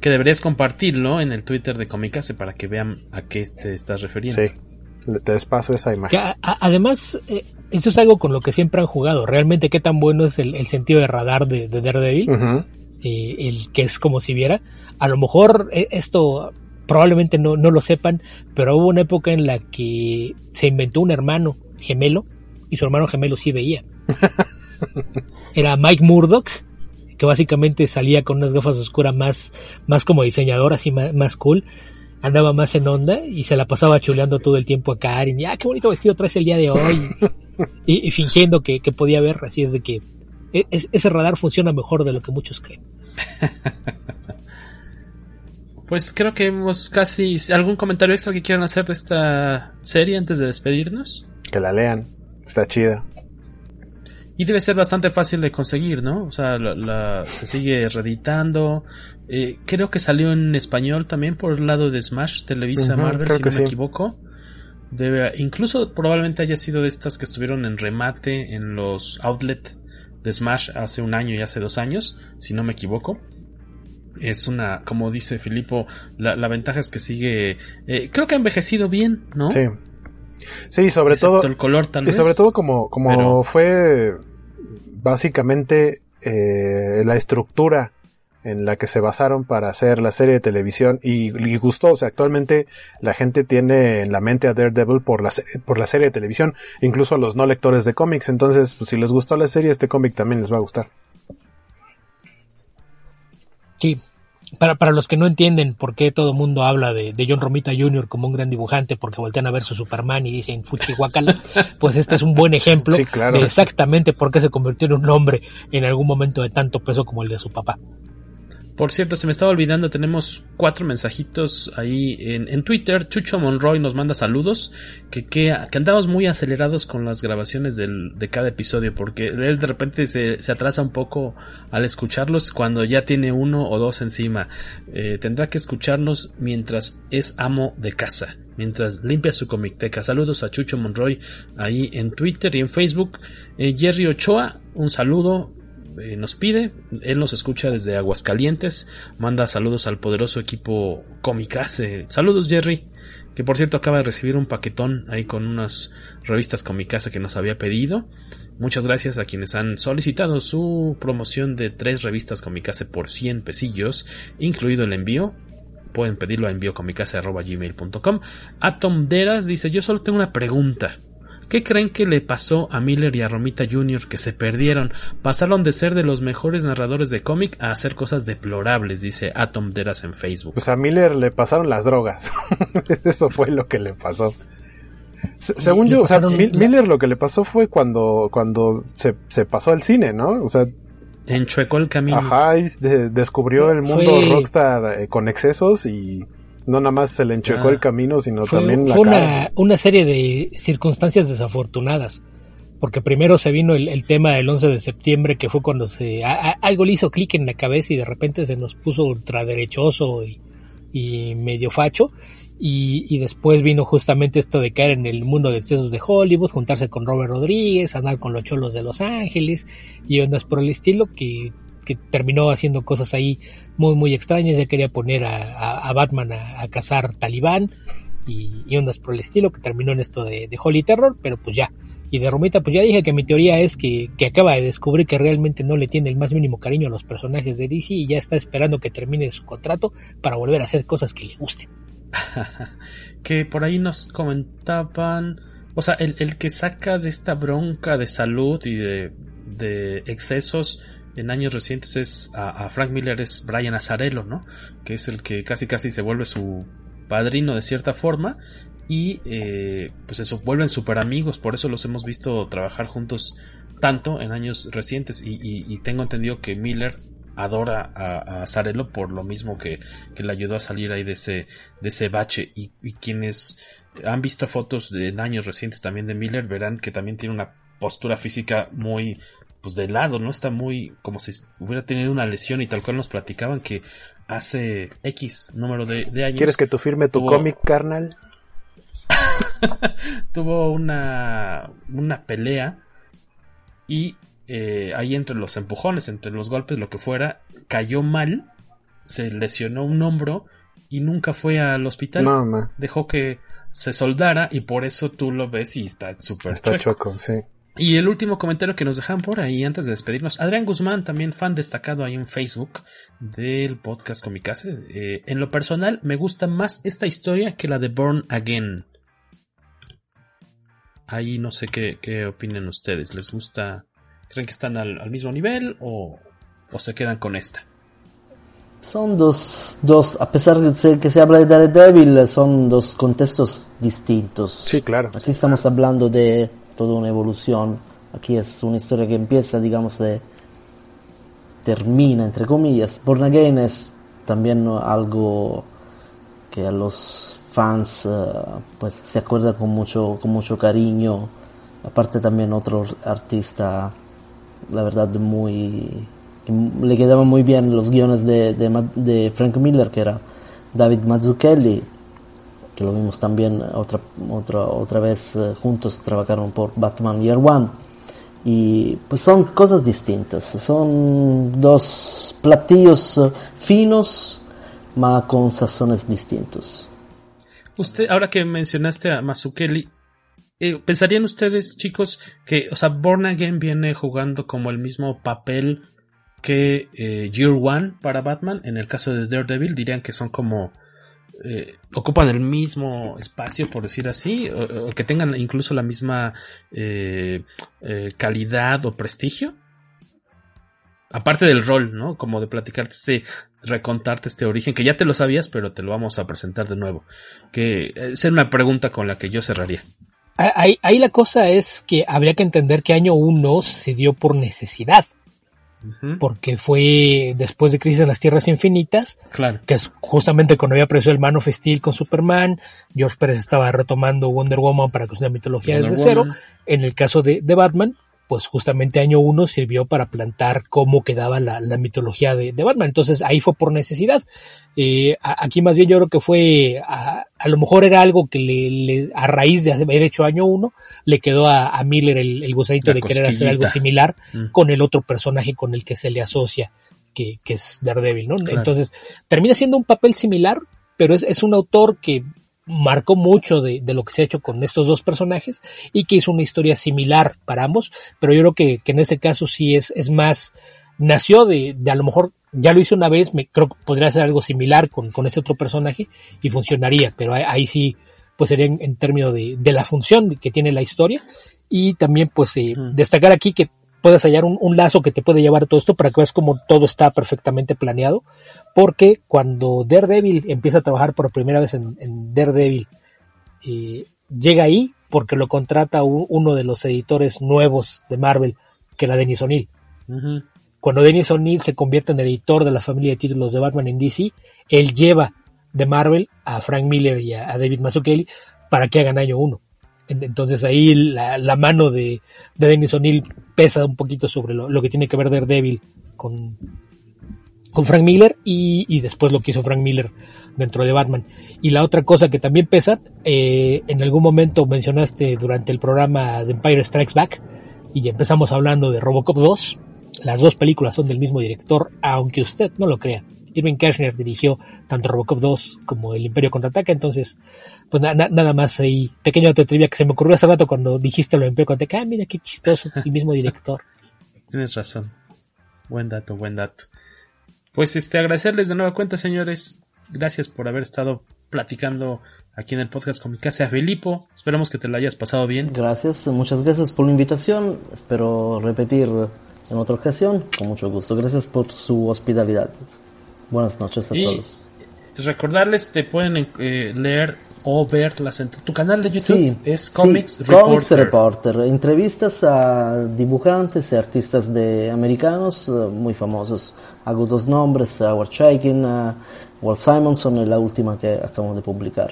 que deberías compartirlo en el Twitter de Comicase para que vean a qué te estás refiriendo.
Sí, te despaso esa imagen.
A, a, además, eh, eso es algo con lo que siempre han jugado. Realmente, qué tan bueno es el, el sentido de radar de, de Daredevil, uh -huh. eh, el que es como si viera. A lo mejor eh, esto probablemente no, no lo sepan, pero hubo una época en la que se inventó un hermano gemelo y su hermano gemelo sí veía. Era Mike Murdoch, que básicamente salía con unas gafas oscuras más, más como diseñador, así más, más cool. Andaba más en onda y se la pasaba chuleando todo el tiempo a Karen. Y, ah, qué bonito vestido traes el día de hoy. y, y fingiendo que, que, podía ver, así es de que e, es, ese radar funciona mejor de lo que muchos creen.
Pues creo que hemos casi algún comentario extra que quieran hacer de esta serie antes de despedirnos.
Que la lean, está chida.
Y debe ser bastante fácil de conseguir, ¿no? O sea, la, la, se sigue reeditando. Eh, creo que salió en español también por el lado de Smash, Televisa, uh -huh, Marvel, si no me sí. equivoco. Debe, incluso probablemente haya sido de estas que estuvieron en remate en los outlet de Smash hace un año y hace dos años, si no me equivoco. Es una, como dice Filipo, la, la ventaja es que sigue, eh, creo que ha envejecido bien, ¿no?
Sí. Sí, sobre
Excepto
todo.
el color tal
y
vez.
sobre todo como, como
pero...
fue básicamente eh, la estructura en la que se basaron para hacer la serie de televisión y, y, gustó, o sea, actualmente la gente tiene en la mente a Daredevil por la, por la serie de televisión, incluso a los no lectores de cómics, entonces pues, si les gustó la serie, este cómic también les va a gustar.
Sí, para, para los que no entienden por qué todo el mundo habla de, de, John Romita Jr. como un gran dibujante, porque voltean a ver su Superman y dicen Fuchi Guacala, pues este es un buen ejemplo
sí, claro.
de exactamente por qué se convirtió en un hombre en algún momento de tanto peso como el de su papá.
Por cierto, se me estaba olvidando, tenemos cuatro mensajitos ahí en, en Twitter. Chucho Monroy nos manda saludos, que, que, que, andamos muy acelerados con las grabaciones de cada episodio, porque él de repente se, se, atrasa un poco al escucharlos cuando ya tiene uno o dos encima. Eh, tendrá que escucharnos mientras es amo de casa, mientras limpia su comicteca. Saludos a Chucho Monroy ahí en Twitter y en Facebook. Eh, Jerry Ochoa, un saludo eh, nos pide. Él nos escucha desde Aguascalientes. Manda saludos al poderoso equipo Comicase. Saludos, Jerry. Que por cierto acaba de recibir un paquetón ahí con unas revistas Comicase que nos había pedido. Muchas gracias a quienes han solicitado su promoción de tres revistas Comicase por 100 pesillos, incluido el envío. Pueden pedirlo a enviocomicase.gmail.com. Atom Deras dice: Yo solo tengo una pregunta. ¿Qué creen que le pasó a Miller y a Romita Jr. que se perdieron? Pasaron de ser de los mejores narradores de cómic a hacer cosas deplorables, dice Atom Deras en Facebook.
Pues a Miller le pasaron las drogas. Eso fue lo que le pasó. Se, según yo, o sea, Miller lo que le pasó fue cuando, cuando se, se pasó al cine, ¿no? O sea,
enchuecó el camino.
Ajá, y de, descubrió el mundo fue... rockstar eh, con excesos y no nada más se le enchecó ah, el camino, sino
fue,
también la
fue una, una, serie de circunstancias desafortunadas. Porque primero se vino el, el, tema del 11 de septiembre, que fue cuando se a, a, algo le hizo clic en la cabeza y de repente se nos puso ultraderechoso y, y medio facho. Y, y, después vino justamente esto de caer en el mundo de excesos de Hollywood, juntarse con Robert Rodríguez, andar con los cholos de Los Ángeles y ondas por el estilo que, que terminó haciendo cosas ahí muy muy extrañas, ya quería poner a, a, Batman a, a, cazar talibán y, y, ondas por el estilo, que terminó en esto de, de Holy Terror, pero pues ya. Y de Romita, pues ya dije que mi teoría es que, que, acaba de descubrir que realmente no le tiene el más mínimo cariño a los personajes de DC y ya está esperando que termine su contrato para volver a hacer cosas que le gusten.
que por ahí nos comentaban, o sea, el, el que saca de esta bronca de salud y de, de excesos en años recientes es a, Frank Miller es Brian Azarello, ¿no? Que es el que casi casi se vuelve su padrino de cierta forma y eh, pues eso vuelven super amigos, por eso los hemos visto trabajar juntos tanto en años recientes. Y, y, y tengo entendido que Miller adora a, a por lo mismo que, que, le ayudó a salir ahí de ese, de ese bache. Y, y quienes han visto fotos de, en años recientes también de Miller verán que también tiene una postura física muy pues de lado, ¿no? Está muy como si hubiera tenido una lesión y tal cual nos platicaban que hace X número de, de años.
¿Quieres que tú firme tu tuvo... cómic, carnal?
tuvo una, una pelea y eh, ahí entre los empujones, entre los golpes, lo que fuera, cayó mal, se lesionó un hombro y nunca fue al hospital.
No.
Dejó que se soldara y por eso tú lo ves y está súper
Está choco, sí.
Y el último comentario que nos dejan por ahí antes de despedirnos, Adrián Guzmán, también fan destacado ahí en Facebook del podcast Comicase. Eh, en lo personal, me gusta más esta historia que la de Born Again. Ahí no sé qué, qué opinen ustedes. ¿Les gusta? ¿Creen que están al, al mismo nivel o, o, se quedan con esta?
Son dos, dos, a pesar de que se, que se habla de Daredevil, son dos contextos distintos.
Sí, claro.
Aquí estamos hablando de toda una evolución. Aquí es una historia que empieza, digamos, de termina, entre comillas. Born Again es también algo que a los fans uh, pues se acuerda con mucho, con mucho cariño. Aparte también otro artista, la verdad, muy... Le quedaban muy bien los guiones de, de, de Frank Miller, que era David Mazzucchelli, que lo vimos también otra, otra, otra vez uh, juntos, trabajaron por Batman Year One. Y pues son cosas distintas, son dos platillos uh, finos, ma con sazones distintos.
Usted, ahora que mencionaste a Mazukeli, eh, ¿pensarían ustedes, chicos, que, o sea, Born Again viene jugando como el mismo papel que eh, Year One para Batman? En el caso de Daredevil, dirían que son como. Eh, ocupan el mismo espacio, por decir así, o, que tengan incluso la misma eh, calidad o prestigio. Aparte del rol, ¿no? Como de platicarte este, recontarte este origen, que ya te lo sabías, pero te lo vamos a presentar de nuevo. Que es una pregunta con la que yo cerraría.
Ahí, ahí la cosa es que habría que entender que año 1 se dio por necesidad. Uh -huh. Porque fue después de Crisis en las Tierras Infinitas,
claro.
que es justamente cuando había aparecido el Man of Steel con Superman, George Pérez estaba retomando Wonder Woman para es una mitología Wonder desde Woman. cero. En el caso de, de Batman, pues justamente año 1 sirvió para plantar cómo quedaba la, la mitología de, de, Batman. Entonces ahí fue por necesidad. Eh, a, aquí más bien yo creo que fue, a, a lo mejor era algo que le, le, a raíz de haber hecho año 1, le quedó a, a Miller el, el gusanito la de querer hacer algo similar mm. con el otro personaje con el que se le asocia, que, que es Daredevil, ¿no? Claro. Entonces termina siendo un papel similar, pero es, es un autor que marcó mucho de, de, lo que se ha hecho con estos dos personajes y que hizo una historia similar para ambos, pero yo creo que, que en ese caso sí es, es más, nació de, de, a lo mejor ya lo hizo una vez, me creo que podría hacer algo similar con, con ese otro personaje y funcionaría, pero ahí, ahí sí pues sería en, en términos de, de, la función que tiene la historia y también pues eh, mm. destacar aquí que puedes hallar un, un, lazo que te puede llevar a todo esto para que veas como todo está perfectamente planeado porque cuando Daredevil empieza a trabajar por primera vez en, en Daredevil, eh, llega ahí porque lo contrata un, uno de los editores nuevos de Marvel, que era Dennis O'Neill. Uh -huh. Cuando Dennis O'Neill se convierte en editor de la familia de títulos de Batman en DC, él lleva de Marvel a Frank Miller y a, a David Mazzucchelli para que hagan año uno. Entonces ahí la, la mano de, de Dennis O'Neill pesa un poquito sobre lo, lo que tiene que ver Daredevil con, con Frank Miller y, y, después lo que hizo Frank Miller dentro de Batman. Y la otra cosa que también pesa, eh, en algún momento mencionaste durante el programa de Empire Strikes Back y empezamos hablando de Robocop 2. Las dos películas son del mismo director, aunque usted no lo crea. Irving Kershner dirigió tanto Robocop 2 como El Imperio Contraataca, entonces, pues na nada más ahí, pequeño dato trivia que se me ocurrió hace rato cuando dijiste lo de Imperio Contraataca, ah, mira qué chistoso, el mismo director.
Tienes razón. Buen dato, buen dato. Pues este, agradecerles de nueva cuenta, señores. Gracias por haber estado platicando aquí en el podcast con mi casa Filipo. Esperamos que te lo hayas pasado bien.
Gracias, muchas gracias por la invitación. Espero repetir en otra ocasión, con mucho gusto. Gracias por su hospitalidad. Buenas noches a
y
todos.
Recordarles, te pueden eh, leer o ver las tu canal de YouTube
sí,
es Comics,
sí,
Reporter.
Comics Reporter. Entrevistas a dibujantes y artistas de americanos uh, muy famosos. Hago dos nombres, Howard Chaykin, uh, Walt Simonson y la última que acabamos de publicar.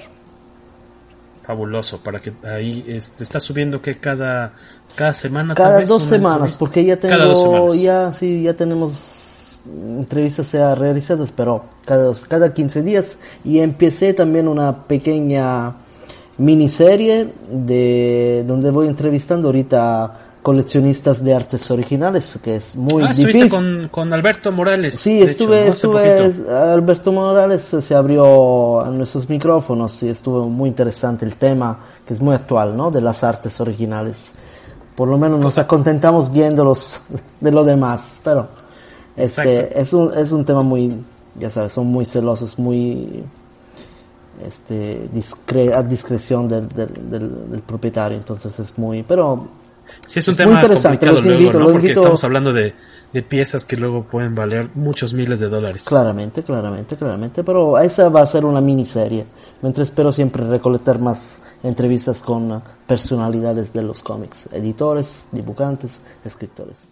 Fabuloso, para que ahí este, está subiendo que cada cada semana
cada dos semanas, porque ya tengo ya sí ya tenemos entrevistas ya realizadas, pero cada, cada 15 días y empecé también una pequeña miniserie de donde voy entrevistando ahorita coleccionistas de artes originales, que es muy
ah,
difícil.
Con, con, Alberto Morales.
Sí, estuve, hecho, ¿no? estuve, Alberto Morales se abrió a nuestros micrófonos y estuvo muy interesante el tema, que es muy actual, ¿no? De las artes originales. por lo menos nos acontentamos viéndolos de lo demás, pero este es un, es un tema muy, ya sabes, son muy celosos, muy este discre a discreción del, del, del, propietario, entonces es muy, pero
sí es un tema muy interesante, los invito, luego, ¿no? porque estamos hablando de, de, piezas que luego pueden valer muchos miles de dólares.
Claramente, claramente, claramente, pero esa va a ser una miniserie, mientras espero siempre recolectar más entrevistas con personalidades de los cómics, editores, dibujantes, escritores.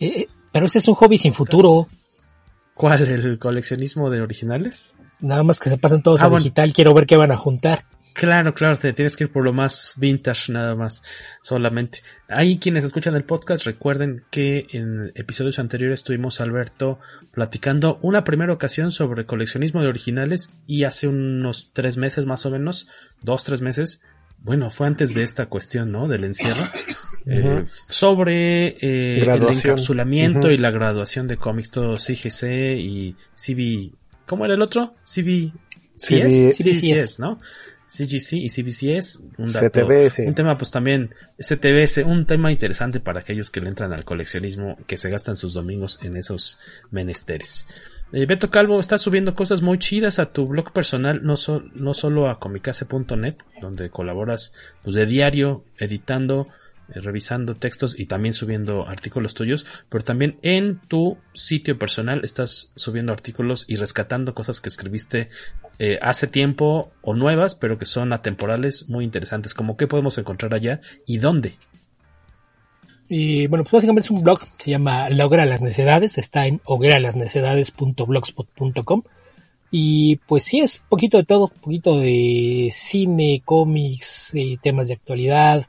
Eh pero ese es un hobby sin futuro.
¿Cuál? ¿El coleccionismo de originales?
Nada más que se pasen todos ah, a digital, quiero ver qué van a juntar.
Claro, claro, te tienes que ir por lo más vintage nada más, solamente. Ahí quienes escuchan el podcast recuerden que en episodios anteriores tuvimos a Alberto platicando una primera ocasión sobre coleccionismo de originales y hace unos tres meses más o menos, dos, tres meses, bueno, fue antes de esta cuestión, ¿no? Del encierro. Eh, sobre eh, el encapsulamiento y la graduación de cómics, todo CGC y CB... ¿Cómo era el otro? CBCS, CBCS, ¿no? CGC y CBCS, un dato, un tema pues también, CTBS, un tema interesante para aquellos que le entran al coleccionismo, que se gastan sus domingos en esos menesteres. Eh, Beto Calvo está subiendo cosas muy chidas a tu blog personal, no, no solo a comicase.net, donde colaboras pues, de diario, editando, revisando textos y también subiendo artículos tuyos, pero también en tu sitio personal estás subiendo artículos y rescatando cosas que escribiste eh, hace tiempo o nuevas, pero que son atemporales, muy interesantes, como qué podemos encontrar allá y dónde.
Y bueno, pues básicamente es un blog, se llama La de las Necedades, está en hogueralasnecedades.blogspot.com y pues sí, es poquito de todo, poquito de cine, cómics, y temas de actualidad,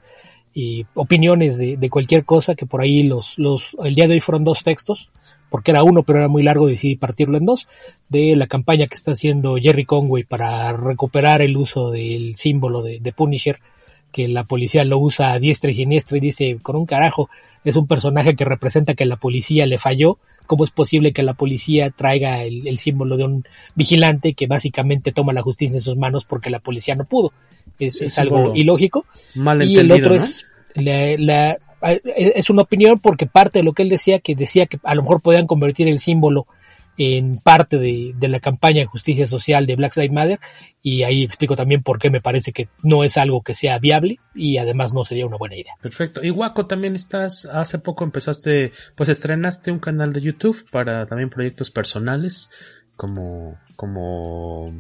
y opiniones de, de, cualquier cosa, que por ahí los, los, el día de hoy fueron dos textos, porque era uno, pero era muy largo, decidí partirlo en dos, de la campaña que está haciendo Jerry Conway para recuperar el uso del símbolo de, de Punisher que la policía lo usa a diestra y siniestra y dice, con un carajo, es un personaje que representa que la policía le falló. ¿Cómo es posible que la policía traiga el, símbolo de un vigilante que básicamente toma la justicia en sus manos porque la policía no pudo? Es, algo ilógico. y el otro es la, es una opinión porque parte de lo que él decía, que decía que a lo mejor podían convertir el símbolo en parte de, la campaña de justicia social de Black Lives Matter y ahí explico también por qué me parece que no es algo que sea viable y además no sería una buena idea.
Perfecto. Y Waco también estás, hace poco empezaste, pues estrenaste un canal de YouTube para también proyectos personales como, como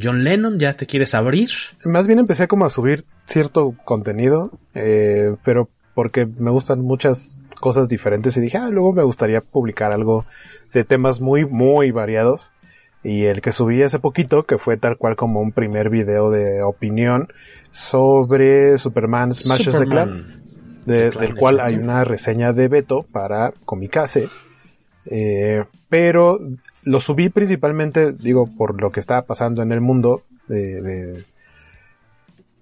John Lennon, ya te quieres abrir.
Más bien empecé como a subir cierto contenido, eh, pero porque me gustan muchas cosas diferentes y dije, ah, luego me gustaría publicar algo de temas muy, muy variados. Y el que subí hace poquito, que fue tal cual como un primer video de opinión sobre Superman Smashes the Clan, del cual hay una reseña de Beto para Comicase. Eh, pero lo subí principalmente, digo, por lo que está pasando en el mundo, de,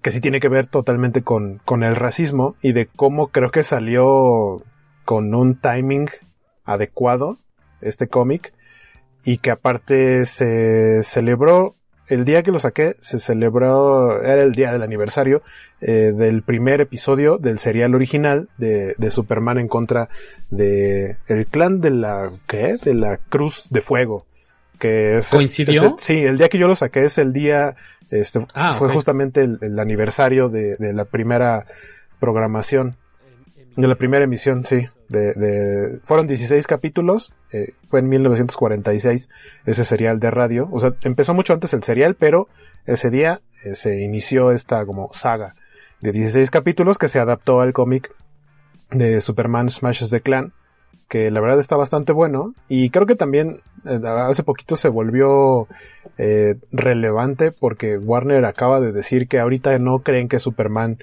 que sí tiene que ver totalmente con, con el racismo y de cómo creo que salió con un timing adecuado este cómic y que aparte se celebró el día que lo saqué se celebró era el día del aniversario eh, del primer episodio del serial original de, de, Superman en contra de el clan de la ¿qué? de la Cruz de Fuego que es,
coincidió
sí el día que yo lo saqué es el día este ah, fue justamente el, aniversario de, de la primera programación de la primera emisión, sí. De, de, fueron 16 capítulos. Eh, fue en 1946 ese serial de radio. O sea, empezó mucho antes el serial, pero ese día eh, se inició esta como saga de 16 capítulos que se adaptó al cómic de Superman Smashes the Clan. Que la verdad está bastante bueno. Y creo que también eh, hace poquito se volvió relevante porque Warner acaba de decir que ahorita no creen que Superman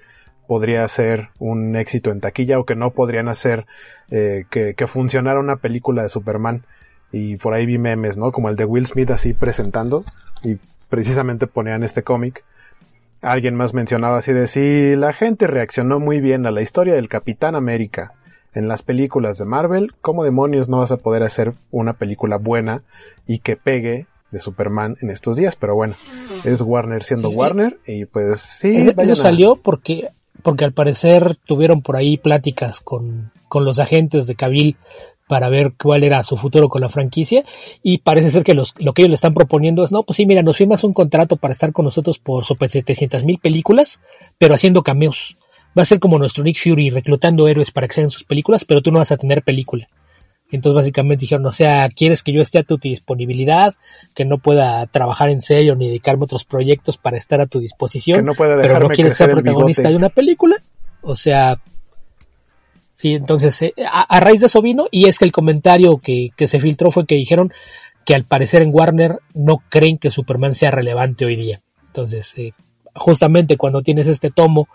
podría ser un éxito en taquilla o que no podrían hacer eh, que, que, funcionara una película de Superman. Y por ahí vi memes, ¿no? Como el de Will Smith así presentando y precisamente ponían este cómic. Alguien más mencionaba así de si la gente reaccionó muy bien a la historia del Capitán América en las películas de Marvel, ¿cómo demonios no vas a poder hacer una película buena y que pegue de Superman en estos días? Pero bueno, es Warner siendo Warner y pues sí.
Eso salió porque porque al parecer tuvieron por ahí pláticas con, con los agentes de Cabil para ver cuál era su futuro con la franquicia y parece ser que los, lo que ellos le están proponiendo es, no, pues sí, mira, nos firmas un contrato para estar con nosotros por sobre 700 mil películas, pero haciendo cameos. Va a ser como nuestro Nick Fury reclutando héroes para que sean sus películas, pero tú no vas a tener película. Entonces básicamente dijeron, o sea, quieres que yo esté a tu disponibilidad, que no pueda trabajar en serio ni dedicarme a otros proyectos para estar a tu disposición,
Que no pueda
pero no quieres ser protagonista de una película. O sea, sí, entonces eh, a, a raíz de eso vino y es que el comentario que, que se filtró fue que dijeron que al parecer en Warner no creen que Superman sea relevante hoy día. Entonces, eh, justamente cuando tienes este tomo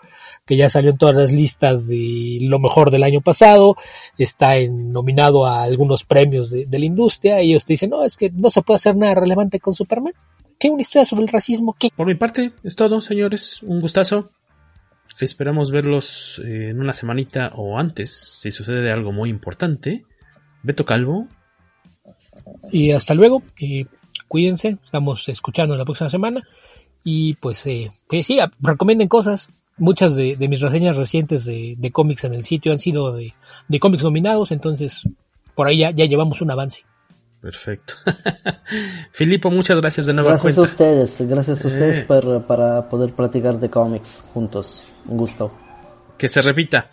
que ya salió en todas las listas de lo mejor del año pasado, está en- nominado a algunos premios de, de la industria, y ellos te dicen, no, es que no se puede hacer nada relevante con Superman. ¿Qué? ¿Una historia sobre el racismo? ¿Qué?
Por mi parte, es todo, señores. Un gustazo. Esperamos verlos eh, en una semanita o antes, si sucede algo muy importante. Beto Calvo,
Y hasta luego, y cuídense, estamos escuchando la próxima semana, y pues, eh, pues sí, recomienden cosas. Muchas de, de mis reseñas recientes de, de cómics en el sitio han sido de, de cómics nominados, entonces por ahí ya, ya llevamos un avance.
perfecto. Filipo, muchas gracias de nueva
Gracias a ustedes, gracias a ustedes
Eh.
por- para poder platicar de cómics juntos. Un gusto.
Que se repita.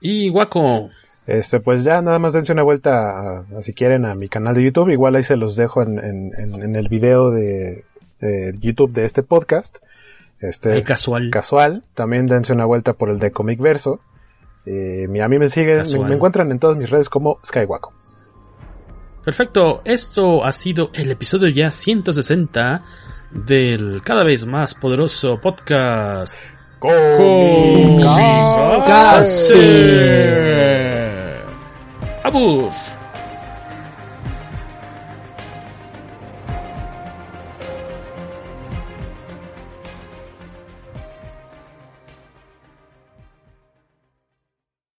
Y Guaco,
Este, pues ya nada más dense una vuelta, a- a, si quieren, a mi canal de YouTube. Igual ahí se los dejo en, en- en- en el video de, de YouTube de este podcast. Este,
casual.
Casual. También dense una vuelta por el de Comic Verso. Eh, mi- a mí me siguen, me, encuentran en todas mis redes como Skywaco.
Perfecto, esto ha sido el episodio ya 160 del cada vez más poderoso podcast. Comicase. Abur.